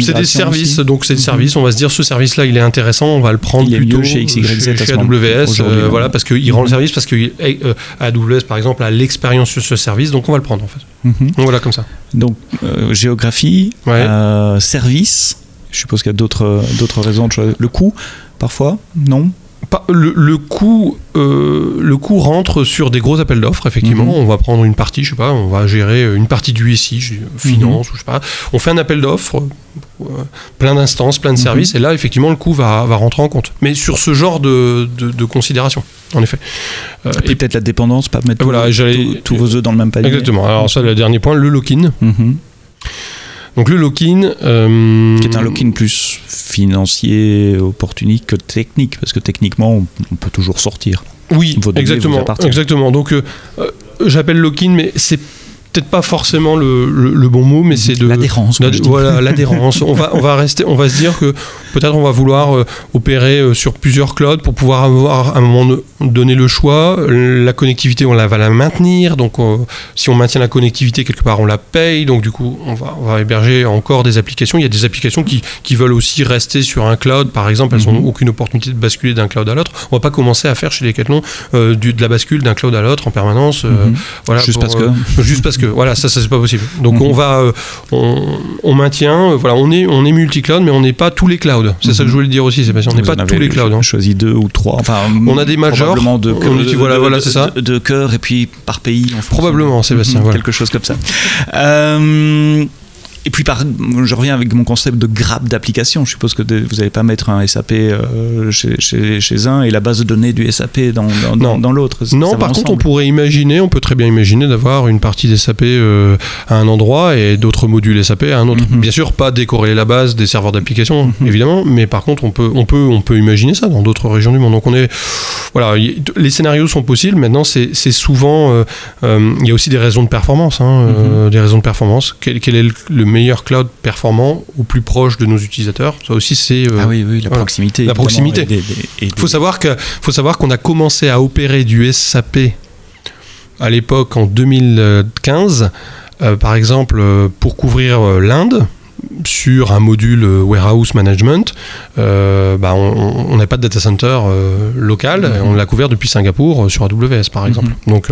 c'est des services, donc c'est des mhm. services. On va se dire ce service-là, il est intéressant, on va le prendre il plutôt chez XYZ, chez, AWS, euh, voilà, parce qu'il rend le mhm. service, parce que euh, AWS par exemple a l'expérience sur ce service, donc on va le prendre en fait. Mhm. Donc voilà comme ça. Donc euh, géographie, service. Je suppose qu'il y a d'autres d'autres raisons. Le coût, parfois, non? Le, le, coût, euh, le coût rentre sur des gros appels d'offres, effectivement. Mhm. On va prendre une partie, je sais pas, on va gérer une partie du SI, finance, mhm. ou je sais pas. On fait un appel d'offres, euh, plein d'instances, plein de mhm. services, et là, effectivement, le coût va, va, rentrer en compte. Mais sur ce genre de, de, considération, en effet. Euh, et peut-être la dépendance, pas mettre voilà, tous vos œufs dans le même panier. Exactement. Alors, ça, le dernier point, le lock-in. Donc le lock-in... Euh, qui est un lock-in plus financier, opportuniste que technique, parce que techniquement, on, peut toujours sortir. Oui, exactement. Exactement. Donc euh, euh, j'appelle lock-in, mais c'est peut-être pas forcément le, le, bon mot, mais c'est de l'adhérence. voilà, l'adhérence. on va on va rester, on va se dire que peut-être on va vouloir euh, opérer euh, sur plusieurs clouds pour pouvoir avoir à un moment donné le choix. La connectivité, on la va la maintenir. Donc euh, si on maintient la connectivité quelque part, on la paye. Donc du coup, on va, on va héberger encore des applications. Il y a des applications qui, qui veulent aussi rester sur un cloud. Par exemple, elles n'ont mhm. aucune opportunité de basculer d'un cloud à l'autre. On va pas commencer à faire chez Decathlon euh, du, de la bascule d'un cloud à l'autre en permanence. Mhm. voilà, juste parce que. juste parce que voilà, ça, ça c'est pas possible. Donc mhm. on va, euh, on, maintient, euh, voilà, on est, on est multi-cloud, mais on n'est pas tous les clouds. C'est ça que je voulais dire aussi, parce qu'on n'est pas tous les clouds. On hein. choisit deux ou trois. Enfin, on a des majors. Probablement de, de, voilà, voilà, c'est ça. De, cœur et puis par pays. Probablement, Sébastien. Mhm. Quelque chose comme ça. Euh, et puis, par, je reviens avec mon concept de grappe d'application. Je suppose que vous n'allez pas mettre un SAP euh, chez, chez, un et la base de données du SAP dans, dans, dans, l'autre. Non, par contre, on pourrait imaginer, on peut très bien imaginer d'avoir une partie des SAP euh, à un endroit et d'autres modules SAP à un autre. Mhm. Bien sûr, pas décorer la base des serveurs d'application, mhm. évidemment, mais par contre, on peut, on, peut, on peut imaginer ça dans d'autres régions du monde. Donc, on est. Voilà, les scénarios sont possibles. Maintenant, c'est souvent. Euh, il y a aussi des raisons de performance. Hein, mhm. des raisons de performance. Quel, quel est le, le meilleur cloud performant au plus proche de nos utilisateurs. Ça aussi, c'est euh, ah oui, oui, la proximité. La proximité. Il faut savoir que faut savoir qu'on a commencé à opérer du SAP à l'époque en 2015. Euh, par exemple, euh, pour couvrir l'Inde, sur un module euh, warehouse management, euh, bah, on n'a pas de data center euh, local, mhm. on l'a couvert depuis Singapour sur AWS par mhm. exemple. Donc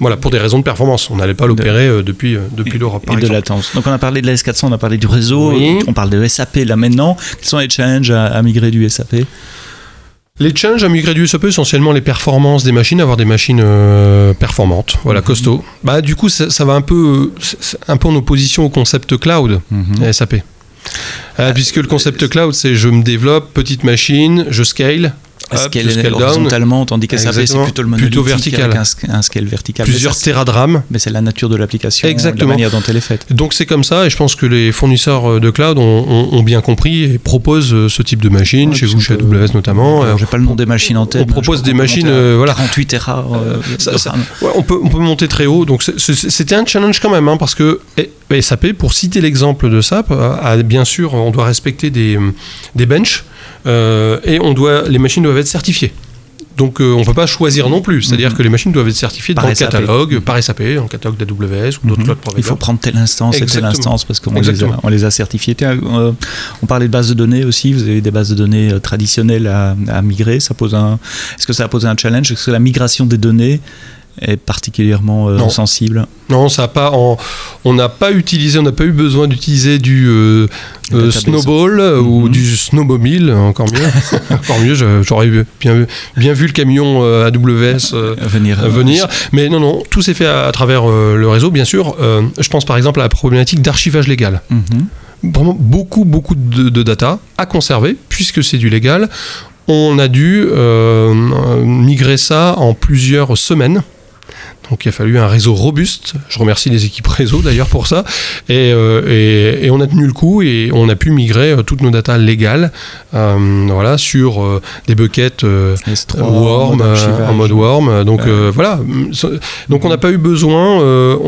voilà, pour des raisons de performance, on n'allait pas l'opérer depuis, depuis l'Europe. Et de latence. Donc on a parlé de la S400, on a parlé du réseau, on parle de SAP là maintenant. Quels sont les challenges à migrer du SAP les challenges à migrer du SAP, essentiellement les performances des machines, avoir des machines euh, performantes, voilà, mhm. costaud. Bah, du coup, ça, va un peu, un peu en opposition au concept cloud, mhm. SAP. Euh, puisque le concept cloud, c'est je me développe, petite machine, je scale, scale, scale horizontalement, tandis que SAP c'est plutôt le plutôt vertical. Avec un, scale vertical. Plusieurs téradrames. Mais c'est la nature de l'application, la manière dont elle est faite. Donc c'est comme ça, et je pense que les fournisseurs euh, de cloud ont, bien compris et proposent euh, ce type de machine, chez vous, chez AWS notamment. J'ai pas le nom des machines en tête. On propose des machines, euh, voilà. 48 Tera. on, peut, on peut monter très haut, donc c'était un challenge quand même, hein, parce que SAP, pour citer l'exemple de SAP, a, bien sûr, on doit respecter des, des benches. Euh, et on doit, les machines doivent être certifiées Donc on ne peut pas choisir non plus. C'est-à-dire Mhm. que les machines doivent être certifiées Par dans le SAP. catalogue, par SAP, le catalogue d'AWS ou d'autres Mhm. cloud Il providers. faut prendre telle instance et telle instance parce qu'on les, a, Exactement. on les a certifiés. Tiens, euh, on parlait de bases de données aussi. Vous avez des bases de données euh, traditionnelles à, à migrer. Ça pose un. Est-ce que ça a posé un challenge? Est-ce que la migration des données est particulièrement euh, Non. sensible Non, ça a pas. en- on n'a pas utilisé, on n'a pas eu besoin d'utiliser du euh, euh, snowball ou Mhm. du snowmobile, encore mieux. encore mieux. J'aurais bien, bien vu le camion AWS. venir venir. Mais non, non, tout s'est fait à, à travers le réseau, bien sûr. Je pense par exemple à la problématique d'archivage légal. Mhm. Vraiment beaucoup, beaucoup de, de data à conserver, puisque c'est du légal. On a dû euh, migrer ça en plusieurs semaines. Donc il a fallu un réseau robuste. Je remercie les équipes réseau d'ailleurs pour ça. Et, euh, et- et on a tenu le coup et on a pu migrer euh, toutes nos datas légales euh, voilà, sur euh, des buckets S3, Worm, mode archivage. en mode Worm. Donc voilà. Donc on n'a pas eu besoin.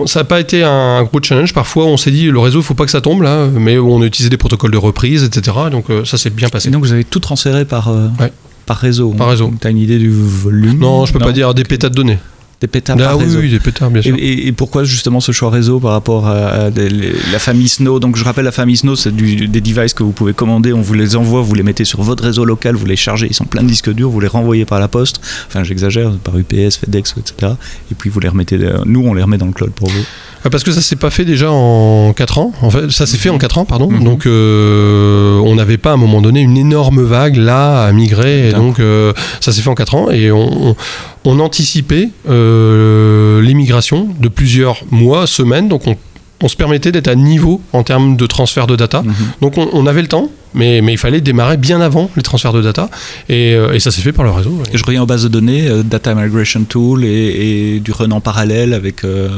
ça n'a pas été un gros challenge. Parfois on s'est dit le réseau, il faut pas que ça tombe là. Mais on a utilisé des protocoles de reprise, etc. Donc ça s'est bien passé. Et donc vous avez tout transféré par, Ouais. par réseau. Par réseau. Tu as une idée du volume? Non, je peux pas dire des pétas de données. Des pétas Ah par oui, réseau. oui, des pétas, bien sûr. et- et pourquoi justement ce choix réseau par rapport à, à des- les- la famille Snow? Donc je rappelle la famille Snow, c'est des devices que vous pouvez commander, on vous les envoie, vous les mettez sur votre réseau local, vous les chargez, ils sont plein de disques durs, vous les renvoyez par la poste, enfin j'exagère, par UPS, FedEx, etc. Et puis vous les remettez, euh, nous on les remet dans le cloud pour vous. Ah, Parce que ça s'est pas fait déjà en 4 ans. En fait, ça s'est fait en 4 ans, pardon. Mhm. Donc, euh, on n'avait pas à un moment donné une énorme vague là à migrer. Et donc, euh, ça s'est fait en 4 ans et on, on- on anticipait euh, l'immigration de plusieurs mois, semaines. Donc, on, on se permettait d'être à niveau en termes de transfert de data. Mhm. Donc, on, on avait le temps, mais, mais il fallait démarrer bien avant les transferts de data. Et, euh, et ça s'est fait par le réseau. Et je reviens aux bases de données, euh, Data Migration Tool et, et du run en parallèle avec, euh,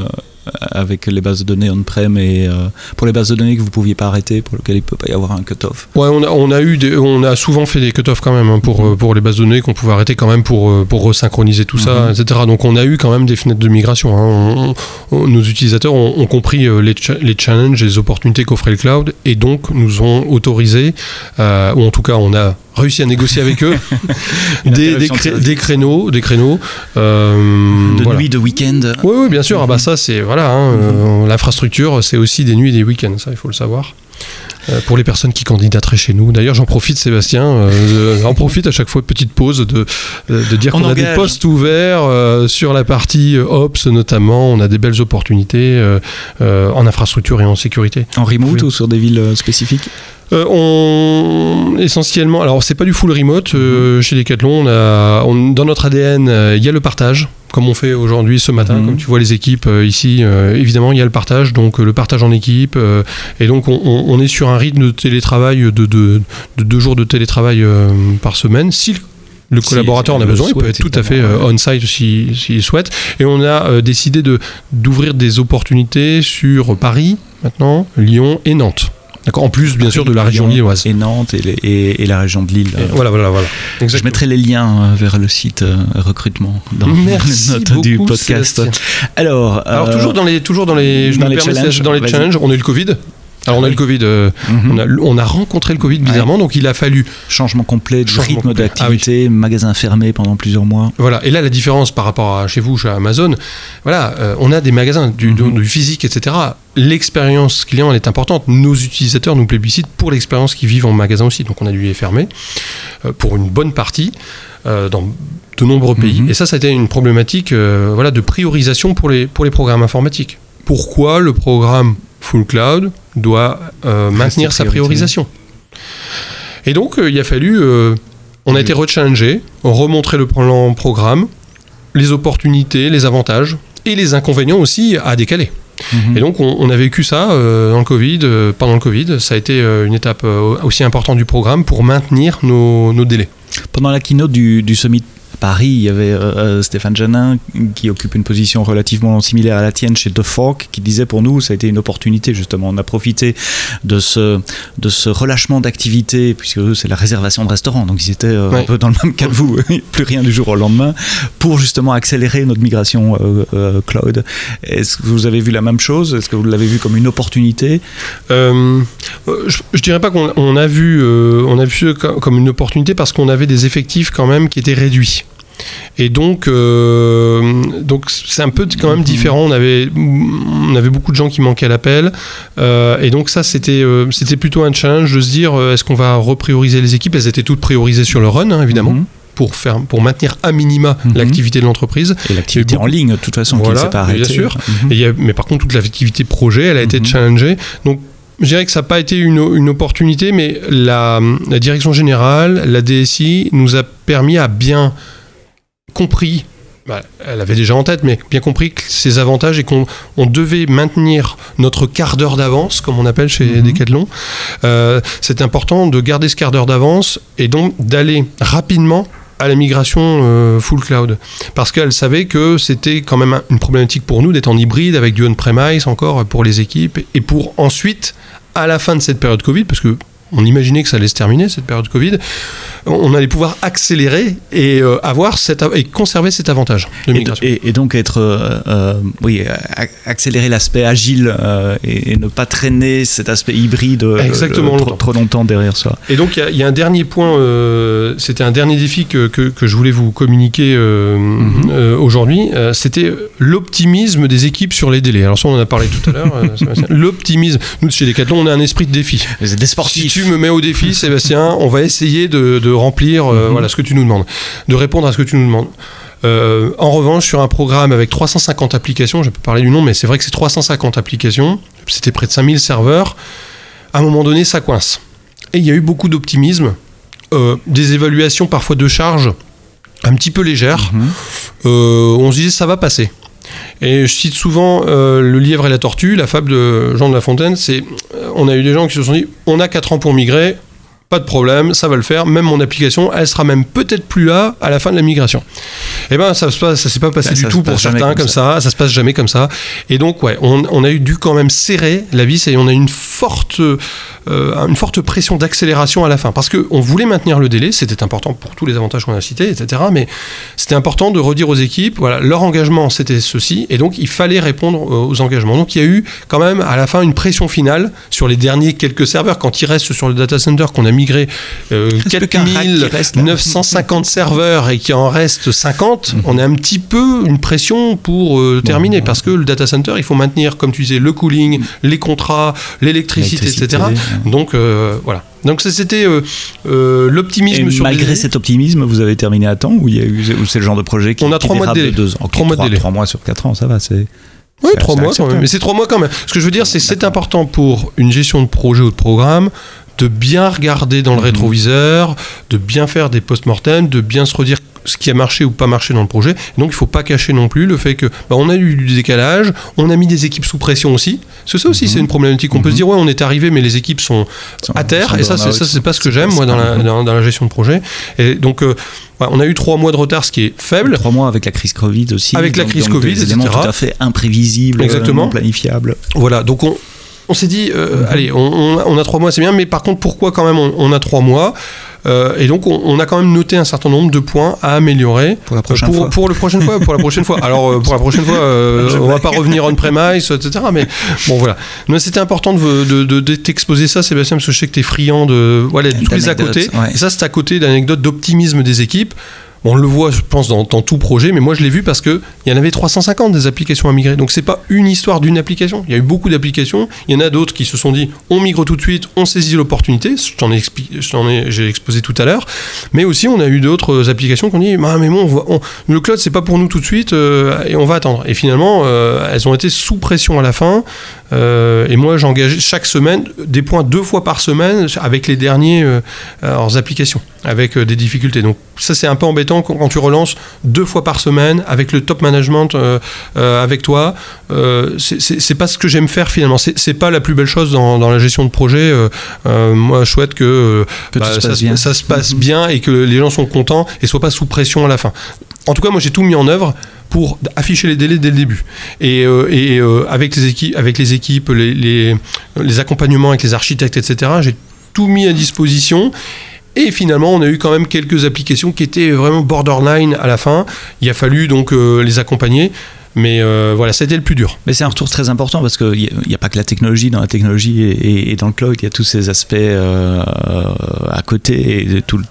avec les bases de données on-prem et euh, pour les bases de données que vous pouviez pas arrêter, pour lesquelles il peut pas y avoir un cut-off. Ouais, on a, on a eu des- on a souvent fait des cut-offs quand même hein, pour, pour les bases de données qu'on pouvait arrêter quand même pour, pour resynchroniser tout ça, Mhm. etc. Donc on a eu quand même des fenêtres de migration. hein. On- on- nos utilisateurs ont, ont compris les, cha- les challenges, les opportunités qu'offrait le cloud et donc nous ont autorisé, euh, ou en tout cas on a réussi à négocier avec eux des, des, interruption cré- de- des créneaux, des créneaux. euh, De voilà. nuit, de week-end. Oui, oui, bien sûr. Ah bah ça, c'est voilà. hein, euh, L'infrastructure, c'est aussi des nuits et des week-ends. Ça, il faut le savoir. Euh, pour les personnes qui candidateraient chez nous. D'ailleurs, j'en profite, Sébastien. euh, j'en profite à chaque fois petite pause de, de dire On qu'on a des postes ouverts euh, sur la partie Ops notamment. On a des belles opportunités en infrastructure et en sécurité. En remote ou sur des villes spécifiques? Euh, on essentiellement, alors c'est pas du full remote Mhm. euh, chez Decathlon. On a, on- dans notre ADN, euh, il y a le partage, comme on fait aujourd'hui ce matin, Mhm. comme tu vois les équipes ici. évidemment, il y a le partage, donc le partage en équipe, et donc on, on- on est sur un rythme de télétravail de, de- de deux jours de télétravail par semaine. Si le- le Si collaborateur en a besoin, il peut être tout à fait euh, on-site s'il souhaite. Et on a euh, décidé de d'ouvrir des opportunités sur Paris maintenant, Lyon et Nantes. D'accord. En plus, bien sûr, de la région lilloise. Et Nantes et, les- et- et la région de Lille. Et Voilà, voilà, voilà. Je mettrai les liens euh, vers le site euh, recrutement dans Merci les notes du podcast. Sébastien. Alors, Alors euh, toujours dans les, toujours dans les, je dans me les permets, dans les challenges, on a eu le Covid. Alors on a eu le Covid, euh, mhm. on, a, on a rencontré le Covid bizarrement, donc il a fallu changement complet du Changement rythme complet. d'activité, magasin fermé pendant plusieurs mois. Voilà, et là la différence par rapport à chez vous, chez Amazon, voilà, euh, on a des magasins, du, Mhm. du physique, etc. L'expérience client elle est importante. Nos utilisateurs nous plébiscitent pour l'expérience qu'ils vivent en magasin aussi. Donc on a dû les fermer euh, pour une bonne partie dans de nombreux pays. Mhm. Et ça, ça a été une problématique voilà, de priorisation pour les, pour les programmes informatiques. Pourquoi le programme Full Cloud doit euh, maintenir sa priorisation Et donc, euh, il a fallu... euh, on a été rechallengé, remontrer le plan programme, les opportunités, les avantages et les inconvénients aussi à décaler. Mhm. Et donc on, on a vécu ça dans le Covid, pendant le Covid. Ça a été une étape aussi importante du programme pour maintenir nos, nos délais. Pendant la keynote du, du Summit Paris, il y avait euh, euh, Stéphane Janin qui occupe une position relativement similaire à la tienne chez The Fork, qui disait pour nous, ça a été une opportunité justement. On a profité de ce, de ce relâchement d'activité, puisque c'est la réservation de restaurants, donc ils étaient euh, un peu dans le même cas que vous, plus rien du jour au lendemain, pour justement accélérer notre migration euh, cloud. Est-ce que vous avez vu la même chose? Est-ce que vous l'avez vu comme une opportunité? Je, je dirais pas qu'on on a vu, on a vu comme une opportunité parce qu'on avait des effectifs quand même qui étaient réduits. Et donc, euh, donc c'est un peu quand même différent. On avait, on avait beaucoup de gens qui manquaient à l'appel. Euh, et donc ça, c'était, euh, c'était plutôt un challenge de se dire, est-ce qu'on va reprioriser les équipes? Elles étaient toutes priorisées sur le run, hein, évidemment. Mhm. Pour, faire, pour maintenir à minima Mhm. l'activité de l'entreprise. Et l'activité en ligne, de toute façon, qui ne Voilà, s'est pas bien arrêtée. sûr. Mhm. Et il y a- mais par contre, toute l'activité projet, elle a été challengée. Donc, je dirais que ça n'a pas été une, une opportunité, mais la, la direction générale, la DSI, nous a permis à bien compris. bah, elle avait déjà en tête, mais bien compris que ces avantages et qu'on on devait maintenir notre quart d'heure d'avance, comme on appelle chez. Decathlon. Euh, c'est important de garder ce quart d'heure d'avance et donc d'aller rapidement à la migration euh, full cloud. Parce qu'elle savait que c'était quand même un- une problématique pour nous d'être en hybride avec du on-premise encore pour les équipes et pour ensuite, à la fin de cette période Covid, parce que on imaginait que ça allait se terminer cette période Covid, on allait pouvoir accélérer et euh, avoir cet a- et conserver cet avantage de Et, migration. et- et donc être, euh, euh, oui, accélérer l'aspect agile et, et ne pas traîner cet aspect hybride Exactement, trop, longtemps. trop longtemps derrière soi. Et donc, il y a- il y, a un dernier point, c'était un dernier défi que, que- que je voulais vous communiquer Mhm. aujourd'hui. C'était l'optimisme des équipes sur les délais. Alors, ça, on en a parlé tout à l'heure. l'optimisme. Nous, chez Decathlon, on a un esprit de défi. Des des Si sportifs. Tu me mets au défi, Sébastien, on va essayer de, de remplir euh, Mhm. voilà, ce que tu nous demandes, de répondre à ce que tu nous demandes. Euh, en revanche, sur un programme avec 350 applications, je peux parler du nom, mais c'est vrai que c'est 350 applications, c'était près de 5000 serveurs, à un moment donné, ça coince. Et il y a eu beaucoup d'optimisme, euh, des évaluations parfois de charges un petit peu légères. Mhm. On se disait ça va passer. Et je cite souvent euh, le lièvre et la tortue, la fable de Jean de La Fontaine. C'est, euh, on a eu des gens qui se sont dit, on a 4 ans pour migrer, pas de problème, ça va le faire. Même mon application, elle sera même peut-être plus là à la fin de la migration. Eh ben, ça se passe, ça s'est pas passé Ben, du ça tout pour certains comme comme ça. ça. se passe jamais comme ça. Et donc, ouais, on, on a eu dû quand même serrer la vis et on a eu une forte, euh, une forte pression d'accélération à la fin parce que on voulait maintenir le délai, c'était important pour tous les avantages qu'on a cités, etc. Mais c'était important de redire aux équipes, voilà, leur engagement c'était ceci, et donc il fallait répondre aux engagements. Donc il y a eu quand même à la fin une pression finale sur les derniers quelques serveurs. Quand il reste sur le data center qu'on a migré euh, reste plus qu'un rack qui reste, là. 4950 serveurs et qu'il en reste 50, Mhm. on a un petit peu une pression pour euh, terminer parce que le data center, il faut maintenir, comme tu disais, le cooling, les contrats, l'électricité, etc. Donc euh, voilà. Donc ça c'était euh, euh, l'optimisme sur malgré les- cet optimisme, vous avez terminé à temps ou, il y a eu, ou c'est le genre de projet qui On a trois mois de délai. deux ans? Ok, Trois mois de délai. trois mois sur quatre ans, ça va. C'est Oui, trois mois quand même. Mais c'est trois mois quand même. Ce que je veux dire, c'est que c'est important pour une gestion de projet ou de programme de bien regarder dans le Mhm. rétroviseur, de bien faire des post-mortem, de bien se redire ce qui a marché ou pas marché dans le projet. Donc il faut pas cacher non plus le fait que bah, on a eu du décalage, on a mis des équipes sous pression aussi. Parce que ça aussi Mhm. c'est une problématique. On peut Mhm. se dire ouais on est arrivé mais les équipes sont à terre et ça c'est ça c'est pas ce que j'aime moi dans la, dans, dans la gestion de projet. Et donc euh, voilà, on a eu trois mois de retard ce qui est faible. Trois mois avec la crise Covid aussi. Avec la crise donc Covid, des etc. tout à fait imprévisibles, Exactement. non planifiables. Voilà, donc on, on s'est dit, euh, allez, on, a trois mois, c'est bien, mais par contre, pourquoi quand même on, on a trois mois Euh, Et donc, on, on a quand même noté un certain nombre de points à améliorer. Pour la Euh, prochaine pour, fois. pour le prochaine fois, pour la prochaine fois. Alors euh, pour la prochaine fois, euh, on va pas revenir on premise, etc. Mais bon voilà. Mais c'était important de, de, de- de t'exposer ça, Sébastien, parce que je sais que tu es friand de voilà de tous les à côté. Ouais. Et ça, c'est à côté d'anecdotes d'optimisme des équipes. On le voit, je pense, dans, tout projet, mais moi je l'ai vu parce que il y en avait 350 des applications à migrer. Donc c'est pas une histoire d'une application. Il y a eu beaucoup d'applications. Il y en a d'autres qui se sont dit on migre tout de suite, on saisit l'opportunité. Je t'en ai, exposé tout à l'heure. Mais aussi on a eu d'autres applications qui ont dit le cloud c'est pas pour nous tout de suite euh, et on va attendre. Et finalement, euh, elles ont été sous pression à la fin. Euh, et moi j'engageais chaque semaine des points deux fois par semaine avec les derniers euh, leurs applications avec euh, des difficultés. Donc ça c'est un peu embêtant quand, quand tu relances deux fois par semaine avec le top management euh, avec toi. C'est- pas ce que j'aime faire finalement. C'est pas la plus belle chose dans, dans la gestion de projet. Moi je souhaite que, bah, ça, se- ça se passe Mhm. bien et que les gens sont contents et soient pas sous pression à la fin. En tout cas, moi j'ai tout mis en œuvre pour afficher les délais dès le début. Et, euh, et, euh, avec, les équipes, avec les équipes, les, les, accompagnements avec les architectes, etc., j'ai tout mis à disposition. Et finalement, on a eu quand même quelques applications qui étaient vraiment borderline à la fin. Il a fallu donc euh, les accompagner. Mais euh, voilà, été le plus dur. Mais c'est un retour très important parce qu'il n'y a, a, pas que la technologie. Dans la technologie et, dans le cloud, il y a tous ces aspects euh, à côté, tous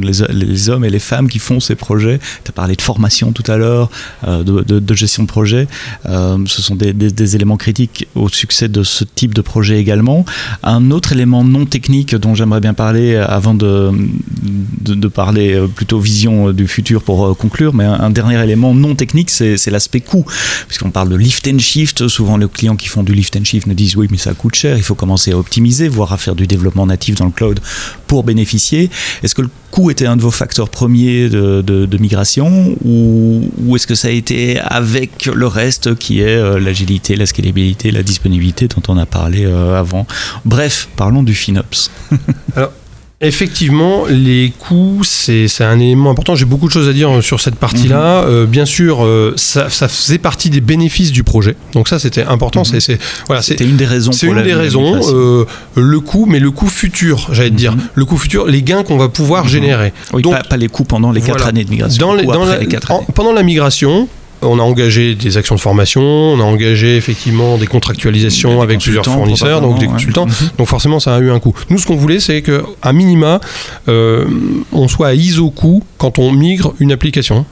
les, hommes et les femmes qui font ces projets. Tu as parlé de formation tout à l'heure, euh, de, gestion de projet. Euh, ce sont des, éléments critiques au succès de ce type de projet également. Un autre élément non technique dont j'aimerais bien parler avant de, de, parler plutôt vision du futur pour conclure, mais un dernier élément non technique, c'est l'aspect Puisqu'on parle de lift and shift, souvent les clients qui font du lift and shift nous disent oui, mais ça coûte cher, il faut commencer à optimiser, voire à faire du développement natif dans le cloud pour bénéficier. Est-ce que le coût était un de vos facteurs premiers de, migration ou, ou est-ce que ça a été avec le reste qui est euh, l'agilité, la scalabilité, la disponibilité dont on a parlé euh, avant? Bref, parlons du FinOps. Alors, Effectivement, les coûts, c'est un élément important. J'ai beaucoup de choses à dire sur cette partie-là. Mmh. Euh, bien sûr, euh, ça, ça, faisait partie des bénéfices du projet. Donc ça, c'était important. Mmh. C'est voilà, c'était une des raisons. C'est une des raisons. Euh, le coût, mais le coût futur, j'allais mmh. dire. Le coût futur, les gains qu'on va pouvoir générer. Oui, Donc, pas, pas, les coûts pendant les quatre voilà. années de migration. Dans les, dans la, les en, pendant la migration, on a engagé des actions de formation, on a engagé effectivement des contractualisations des avec plusieurs fournisseurs, donc des consultants. Ouais. Donc forcément, ça a eu un coût. Nous, ce qu'on voulait, c'est que à minima, euh, on soit à ISO coût quand on migre une application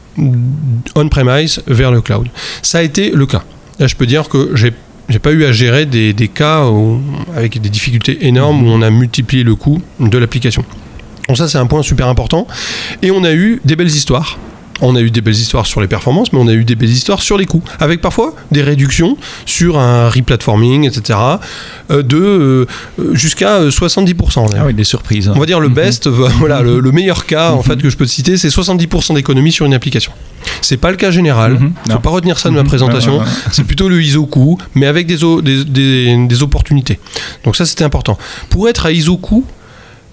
on-premise vers le cloud. Ça a été le cas. Là, je peux dire que j'ai j'ai pas eu à gérer des, des cas où, avec des difficultés énormes où on a multiplié le coût de l'application. Donc ça c'est un point super important. Et on a eu des belles histoires on a eu des belles histoires sur les performances, mais on a eu des belles histoires sur les coûts, avec parfois des réductions sur un replatforming, etc., euh, de euh, jusqu'à 70%. Ah oui, des surprises. On va dire le mm -hmm. best, voilà, le, le, meilleur cas en fait que je peux te citer, c'est 70% d'économie sur une application. C'est pas le cas général. Mm -hmm. Faut pas retenir ça de ma présentation. Ouais, ouais. C'est plutôt le ISO coût, mais avec des, des, des, des opportunités. Donc ça, c'était important. Pour être à ISO coût,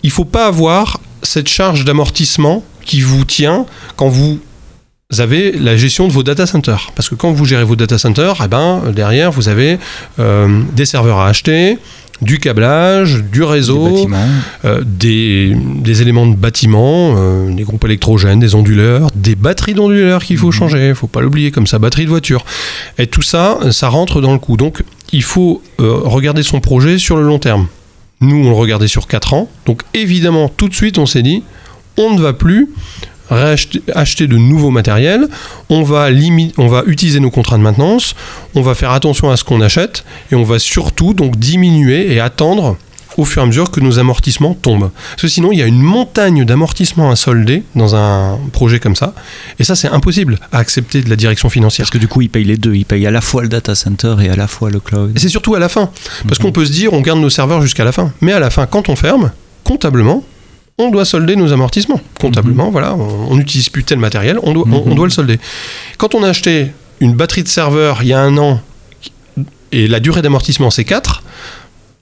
il faut pas avoir cette charge d'amortissement qui vous tient quand vous vous avez la gestion de vos data centers. Parce que quand vous gérez vos data centers, eh ben, derrière, vous avez euh, des serveurs à acheter, du câblage, du réseau, des, euh, des, des, éléments de bâtiment, euh, des groupes électrogènes, des onduleurs, des batteries d'onduleurs qu'il faut mmh. changer, il ne faut pas l'oublier, comme ça, batterie de voiture. Et tout ça, ça rentre dans le coup. Donc, il faut regarder son projet sur le long terme. Nous, on le regardait sur 4 ans. Donc, évidemment, tout de suite, on s'est dit, on ne va plus acheter de nouveaux matériels, on va, limite, on va utiliser nos contrats de maintenance, on va faire attention à ce qu'on achète et on va surtout donc diminuer et attendre au fur et à mesure que nos amortissements tombent. Parce que sinon, il y a une montagne d'amortissements à solder dans un projet comme ça. Et ça, c'est impossible à accepter de la direction financière. Parce que du coup, ils payent les deux. Ils payent à la fois le data center et à la fois le cloud. Et c'est surtout à la fin. Parce mmh. qu'on peut se dire, on garde nos serveurs jusqu'à la fin. Mais à la fin, quand on ferme, comptablement, on doit solder nos amortissements. Comptablement, mmh. voilà, on n'utilise plus tel matériel, on doit, on doit le solder. Quand on a acheté une batterie de serveur il y a un an et la durée d'amortissement c'est 4,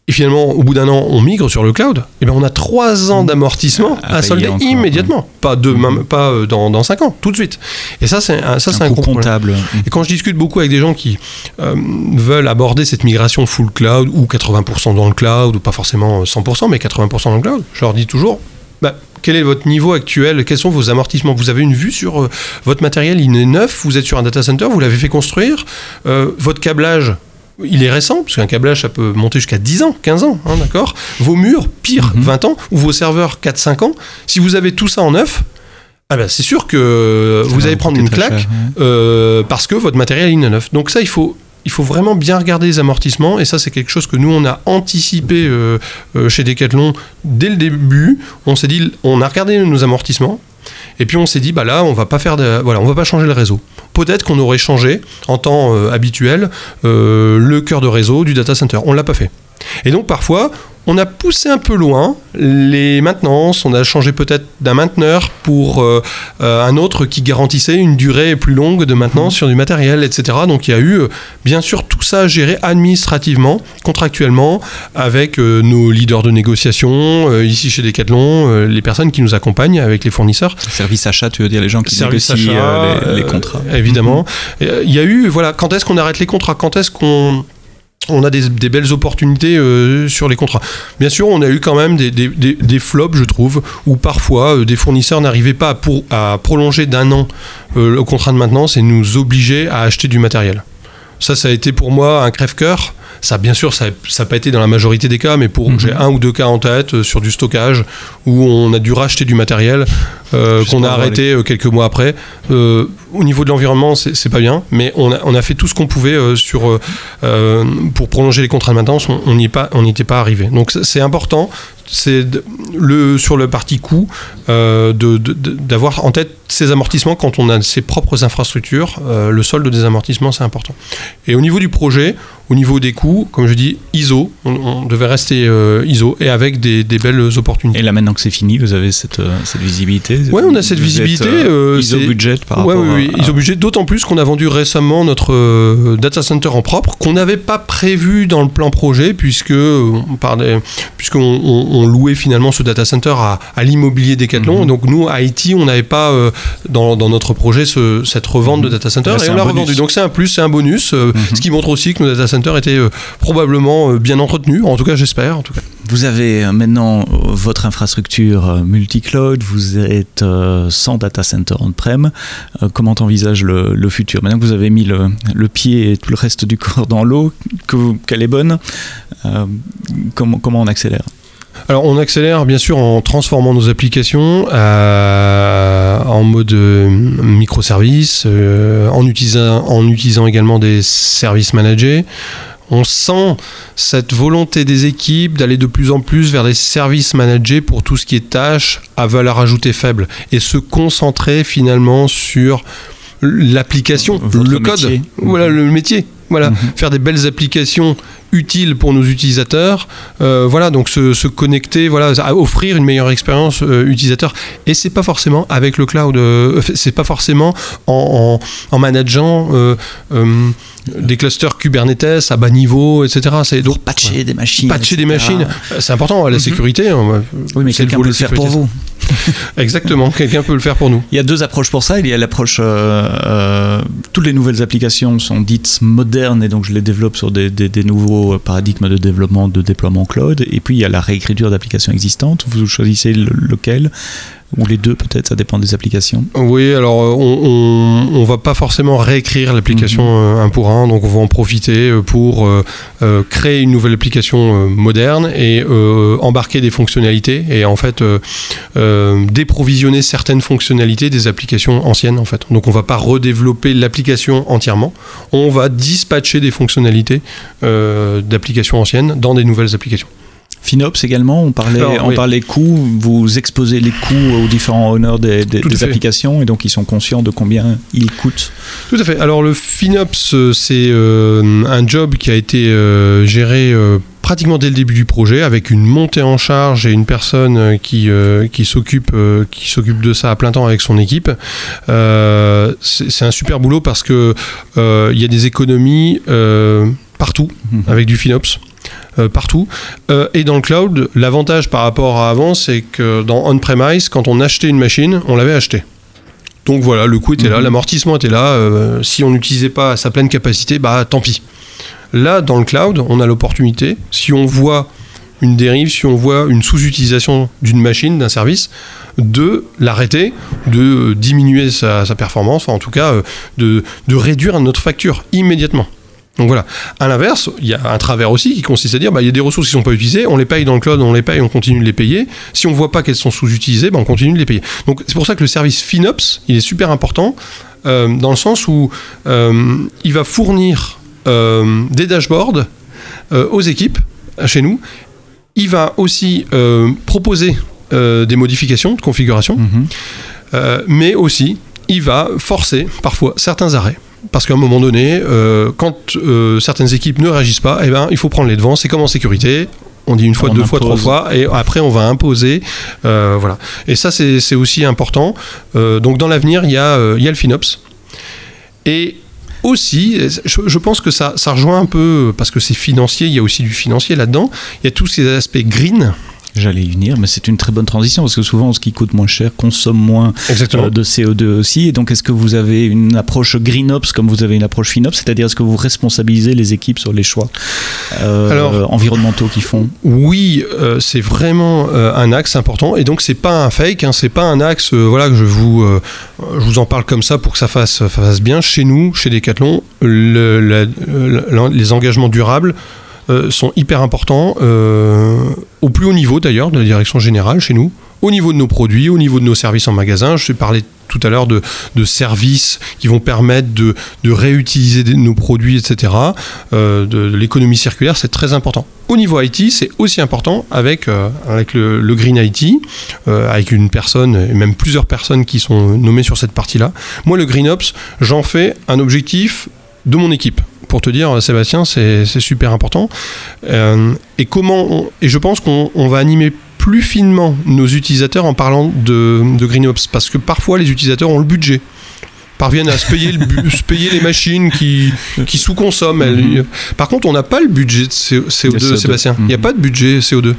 et finalement, au bout d'un an, on migre sur le cloud, et bien on a 3 ans d'amortissement à, à solder immédiatement. Ouais. Pas, de, mmh. pas euh, dans, dans 5 ans, tout de suite. Et ça, c'est un, ça, un, un gros comptable. Problème. Et quand je discute beaucoup avec des gens qui euh, veulent aborder cette migration full cloud, ou 80% dans le cloud, ou pas forcément 100%, mais 80% dans le cloud, je leur dis toujours, bah, quel est votre niveau actuel? Quels sont vos amortissements? Vous avez une vue sur euh, votre matériel Il est neuf, vous êtes sur un data center, vous l'avez fait construire. Euh, votre câblage, il est récent, parce qu'un câblage, ça peut monter jusqu'à 10 ans, 15 ans, hein, d'accord? Vos murs, pire, mm -hmm. 20 ans, ou vos serveurs, 4-5 ans. Si vous avez tout ça en neuf, ah ben c'est sûr que vous allez prendre une claque cher, ouais. euh, parce que votre matériel est neuf. Donc ça, il faut il faut vraiment bien regarder les amortissements et ça c'est quelque chose que nous on a anticipé euh, euh, chez Decathlon dès le début. On s'est dit, on a regardé nos amortissements et puis on s'est dit bah là on va pas faire de, voilà on va pas changer le réseau. Peut-être qu'on aurait changé en temps euh, habituel le cœur de réseau du data center. On l'a pas fait. Et donc parfois on a poussé un peu loin les maintenances, on a changé peut-être d'un mainteneur pour euh, euh, un autre qui garantissait une durée plus longue de maintenance mmh. sur du matériel, etc. Donc il y a eu euh, bien sûr tout ça à gérer administrativement, contractuellement, avec euh, nos leaders de négociation, euh, ici chez Decathlon, les personnes qui nous accompagnent avec les fournisseurs. Service achat, tu veux dire les gens qui Service négocient achat, les, les, contrats Évidemment. Mmh. Il y a eu, voilà, quand est-ce qu'on arrête les contrats? Quand est-ce qu'on on a des, belles opportunités euh, sur les contrats. Bien sûr, on a eu quand même des, flops, je trouve, où parfois euh, des fournisseurs n'arrivaient pas à, prolonger d'un an euh, le contrat de maintenance et nous obliger à acheter du matériel. Ça, ça a été pour moi un crève-cœur. Ça, bien sûr, ça n'a pas été dans la majorité des cas, mais pour mhm. j'ai un ou deux cas en tête sur du stockage où on a dû racheter du matériel qu'on a arrêté quelques mois après au niveau de l'environnement, c'est pas bien, mais on a, on a, fait tout ce qu'on pouvait euh, sur, euh, euh, pour prolonger les contrats de maintenance. On n'y était pas arrivé. Donc c'est important c'est le, sur le parti coût d'avoir en tête ces amortissements quand on a ses propres infrastructures. le solde des amortissements, c'est important. Et au niveau du projet, au niveau des coûts, comme je dis, ISO, on, devait rester ISO et avec des, belles opportunités. Et là, maintenant que c'est fini, vous avez cette, cette visibilité? Oui, on a cette visibilité. ISO budget par rapport à ils ont obligé, d'autant plus qu'on a vendu récemment notre euh, data center en propre, qu'on n'avait pas prévu dans le plan projet, puisque euh, on puisqu'on on, louait finalement ce data center à, à l'immobilier Decathlon. Mhm. Donc nous, à Haïti, on n'avait pas euh, dans, dans, notre projet ce, cette revente de mhm. data center, et on l'a revendu. Donc c'est un plus, c'est un bonus, mhm. ce qui montre aussi que nos data centers étaient probablement bien entretenus, en tout cas j'espère. Vous avez maintenant votre infrastructure multi-cloud, vous êtes sans data center on-prem. comment envisage le, le, futur? Maintenant que vous avez mis le, pied et tout le reste du corps dans l'eau, qu'elle est bonne, euh, comment on accélère? Alors on accélère bien sûr en transformant nos applications euh, en mode euh, microservice, en, utilisant, en utilisant également des services managés. On sent cette volonté des équipes d'aller de plus en plus vers des services managés pour tout ce qui est tâches à valeur ajoutée faible et se concentrer finalement sur l'application, le code, voilà le métier. Voilà, mhm. faire des belles applications utiles pour nos utilisateurs. Euh, voilà, donc se, connecter, voilà, à offrir une meilleure expérience euh, utilisateur. Et c'est pas forcément avec le cloud, euh, c'est pas forcément en, en, en manageant des clusters Kubernetes à bas niveau, etc. C'est pour patcher des machines. Patcher des machines, c'est important. La mhm. sécurité. Hein, oui, mais quelqu'un peut le faire pour vous. Exactement, quelqu'un peut le faire pour nous. Il y a deux approches pour ça. Il y a l'approche, euh, euh, toutes les nouvelles applications sont dites modernes et donc je les développe sur des, nouveaux paradigmes de développement, de déploiement cloud. Et puis il y a la réécriture d'applications existantes. Vous choisissez lequel ou les deux peut-être, ça dépend des applications Oui, alors euh, on ne va pas forcément réécrire l'application mhm. euh, un pour un, donc on va en profiter euh, pour créer une nouvelle application moderne et embarquer des fonctionnalités et en fait déprovisionner certaines fonctionnalités des applications anciennes en fait. Donc on ne va pas redévelopper l'application entièrement, on va dispatcher des fonctionnalités d'applications anciennes dans des nouvelles applications. FinOps également, on parlait, on parlait coûts, vous exposez les coûts aux différents honneurs des, applications et donc ils sont conscients de combien ils coûtent. Tout à fait. Alors le FinOps, euh, c'est euh, un job qui a été euh, géré pratiquement dès le début du projet avec une montée en charge et une personne qui, qui s'occupe qui s'occupe de ça à plein temps avec son équipe. c'est un super boulot parce que il y a des économies partout mhm. avec du FinOps. Euh, partout. Euh, et dans le cloud, l'avantage par rapport à avant, c'est que dans on-premise, quand on achetait une machine, on l'avait achetée. Donc voilà, le coût était là, mhm. l'amortissement était là. Euh, si on n'utilisait pas à sa pleine capacité, bah tant pis. Là, dans le cloud, on a l'opportunité, si on voit une dérive, si on voit une sous-utilisation d'une machine, d'un service, de l'arrêter, de diminuer sa, performance, en tout cas de, de réduire notre facture immédiatement. Donc voilà. À l'inverse, il y a un travers aussi qui consiste à dire bah, il y a des ressources qui ne sont pas utilisées, on les paye dans le cloud, on les paye, on continue de les payer. Si on ne voit pas qu'elles sont sous-utilisées, bah, on continue de les payer. Donc c'est pour ça que le service FinOps, il est super important, euh, dans le sens où euh, il va fournir euh, des dashboards aux équipes chez nous. Il va aussi proposer des modifications de configuration, mm-hmm. mais aussi il va forcer parfois certains arrêts parce qu'à un moment donné, euh, quand euh, certaines équipes ne réagissent pas, eh ben, il faut prendre les devants. C'est comme en sécurité. On dit une fois, deux fois, trois fois, et après on va imposer. Euh, voilà. Et ça, c'est aussi important. donc dans l'avenir, il y, a, y a le FinOps. Et aussi, je, pense que ça, ça rejoint un peu, parce que c'est financier, il y a aussi du financier là-dedans, il y a tous ces aspects green J'allais y venir, mais c'est une très bonne transition parce que souvent ce qui coûte moins cher consomme moins Exactement. euh, de CO2 aussi. Et donc, est-ce que vous avez une approche Green Ops comme vous avez une approche FinOps C'est-à-dire, est-ce que vous responsabilisez les équipes sur les choix euh, Alors- environnementaux qu'ils font? Oui, euh, c'est vraiment euh, un axe important et donc c'est pas un fake, hein, c'est pas un axe voilà que je vous je vous en parle comme ça pour que ça fasse fasse bien. Chez nous, chez Decathlon, le- la- la- les engagements durables sont hyper importants euh, au plus haut niveau d'ailleurs de la direction générale chez nous, au niveau de nos produits, au niveau de nos services en magasin. Je parlais tout à l'heure de, de services qui vont permettre de, de réutiliser nos produits, etc. Euh, de, l'économie circulaire, c'est très important. Au niveau IT, c'est aussi important avec, euh, avec le, Green IT, euh, avec une personne et même plusieurs personnes qui sont nommées sur cette partie-là. Moi, le Green Ops, j'en fais un objectif de mon équipe. Pour te dire, Sébastien, c'est super important. Euh, et comment on- et je pense qu'on on va animer plus finement nos utilisateurs en parlant de, de Green Ops, parce que parfois les utilisateurs ont le budget parviennent à se payer, le se payer les machines qui, qui sous-consomment. Elles- Par contre, on n'a pas le budget de CO- CO2, De CO2. Sébastien. Il n'y a Mhm. pas de budget CO2.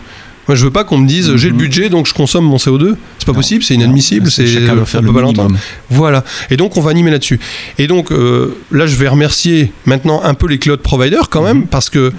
Moi, je veux pas qu'on me dise j'ai le Mhm. budget donc je consomme mon CO2. C'est pas Non. possible, c'est inadmissible. C'est on le peut pas l'entendre. minimum. Voilà. Et donc, on va animer là-dessus. Et donc, euh, là, je vais remercier maintenant un peu les cloud providers quand même, Mhm. parce que.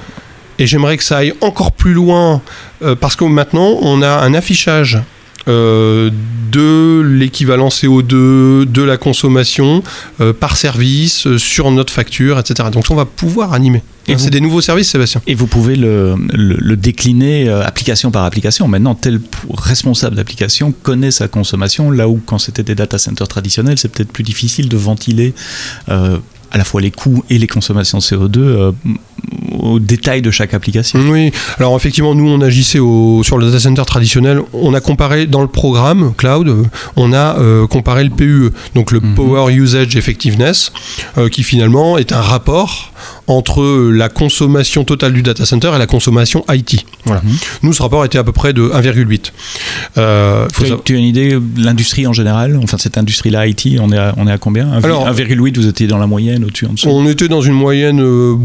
Et j'aimerais que ça aille encore plus loin, euh, parce que maintenant, on a un affichage euh, de l'équivalent CO2, de la consommation euh, par service, euh, sur notre facture, etc. Donc, on va pouvoir animer. Et C'est des nouveaux services, Sébastien. Et vous pouvez le, le- le décliner euh, application par application. Maintenant, tel responsable d'application connaît sa consommation, là où quand c'était des data centers traditionnels, c'est peut-être plus difficile de ventiler euh, à la fois les coûts et les consommations CO2 euh, au détail de chaque application. Oui, alors effectivement, nous on agissait au, sur le data center traditionnel. On a comparé dans le programme cloud, euh, on a euh, comparé le PUE, donc le Mhm. Power Usage Effectiveness, euh, qui finalement est un rapport entre la consommation totale du data center et la consommation IT. Voilà. Mhm. Nous, ce rapport était à peu près de 1,8. Euh, Tu savoir- tu as une idée de l'industrie en général Enfin, cette industrie-là, IT, on est à, on est à combien? Un vi- Alors- 1,8, vous étiez dans la moyenne, au-dessus, en dessous? On était dans une moyenne, euh,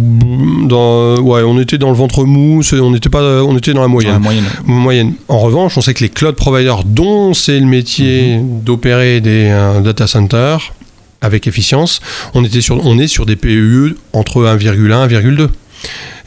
dans, ouais, on était dans le ventre mou, on n'était pas, on était dans la Dans moyenne. la moyenne. moyenne. En revanche, on sait que les cloud providers, dont c'est le métier d'opérer des euh, data centers avec efficience, on, était sur, on est sur des PUE entre 1,1 et 1,2.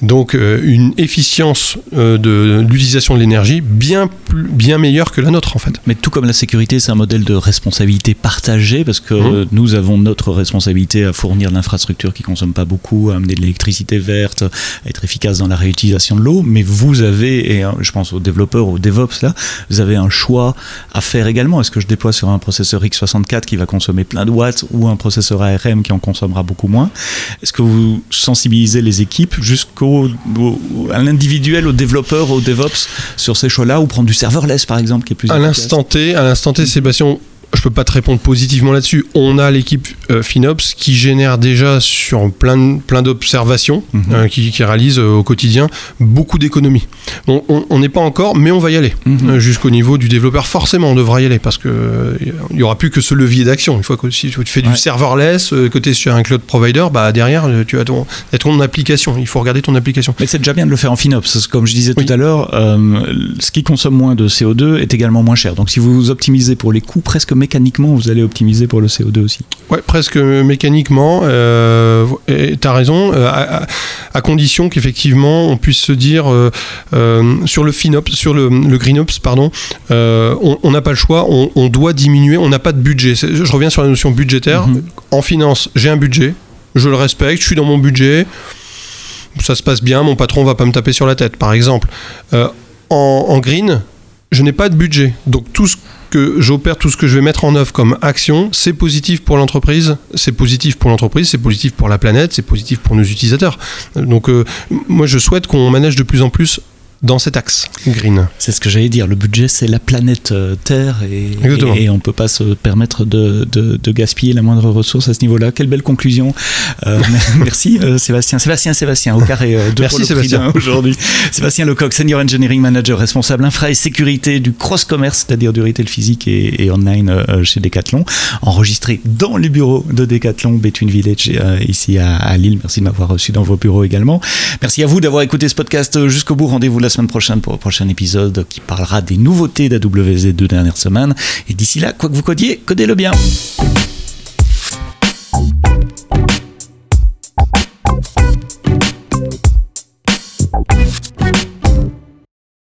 Donc euh, une efficience euh, de, de l'utilisation de l'énergie bien, plus, bien meilleure que la nôtre en fait. Mais tout comme la sécurité, c'est un modèle de responsabilité partagée parce que euh, nous avons notre responsabilité à fournir l'infrastructure qui consomme pas beaucoup, à amener de l'électricité verte, à être efficace dans la réutilisation de l'eau. Mais vous avez, et euh, je pense aux développeurs, aux DevOps là, vous avez un choix à faire également. Est-ce que je déploie sur un processeur x64 qui va consommer plein de watts ou un processeur ARM qui en consommera beaucoup moins? Est-ce que vous sensibilisez les équipes jusqu'au au- à l'individuel, au développeur, au DevOps sur ces choix-là ou prendre du serverless par exemple qui est plus À l'instant T, à l'instant T, Sébastien, je peux pas te répondre positivement là-dessus. On a l'équipe euh, FinOps qui génère déjà sur plein, plein d'observations, Mhm. euh, qui, qui réalise euh, au quotidien beaucoup d'économies. Bon, on n'est pas encore, mais on va y aller. Mhm. Euh, Jusqu'au niveau du développeur, forcément, on devra y aller parce que euh, il y aura plus que ce levier d'action. Une fois que si tu fais du serverless, que tu es sur un cloud provider, bah derrière, tu as ton, ton application. Il faut regarder ton application. Mais c'est déjà bien de le faire en FinOps, comme je disais Oui. tout à l'heure, ce qui consomme moins de CO2 est également moins cher. Donc si vous optimisez pour les coûts, presque mécaniquement, vous allez optimiser pour le CO2 aussi. Ouais, presque mécaniquement. Euh, tu as raison, euh, à, condition qu'effectivement on puisse se dire euh, euh, sur le FinOps, sur le, le GreenOps, pardon, on n'a pas le choix, on, on doit diminuer, on n'a pas de budget. Je reviens sur la notion budgétaire. Mhm. En finance, j'ai un budget, je le respecte, je suis dans mon budget, ça se passe bien, mon patron va pas me taper sur la tête, par exemple. En, en green, je n'ai pas de budget. Donc tout ce j'opère, tout ce que je vais mettre en œuvre comme action, c'est positif pour l'entreprise, c'est positif pour l'entreprise, c'est positif pour la planète, c'est positif pour nos utilisateurs. Donc euh, moi je souhaite qu'on manage de plus en plus dans cet axe green. C'est ce que j'allais dire. Le budget, c'est la planète euh, Terre et, Exactement. et, et on ne peut pas se permettre de, de- de gaspiller la moindre ressource à ce niveau-là. Quelle belle conclusion. Euh, merci euh, Sébastien. Sébastien, Sébastien, au carré euh, deux Merci, Sébastien. aujourd'hui. Sébastien Lecoq, Senior Engineering Manager, responsable infra et sécurité du cross-commerce, c'est-à-dire du retail physique et, et online chez Decathlon, enregistré dans les bureaux de Decathlon, Between Village, ici à, à Lille. Merci de m'avoir reçu dans vos bureaux également. Merci à vous d'avoir écouté ce podcast jusqu'au bout. Rendez-vous la la semaine prochaine pour un prochain épisode qui parlera des nouveautés d'AWS des deux dernières semaines. Et d'ici là, quoi que vous codiez, codez-le bien.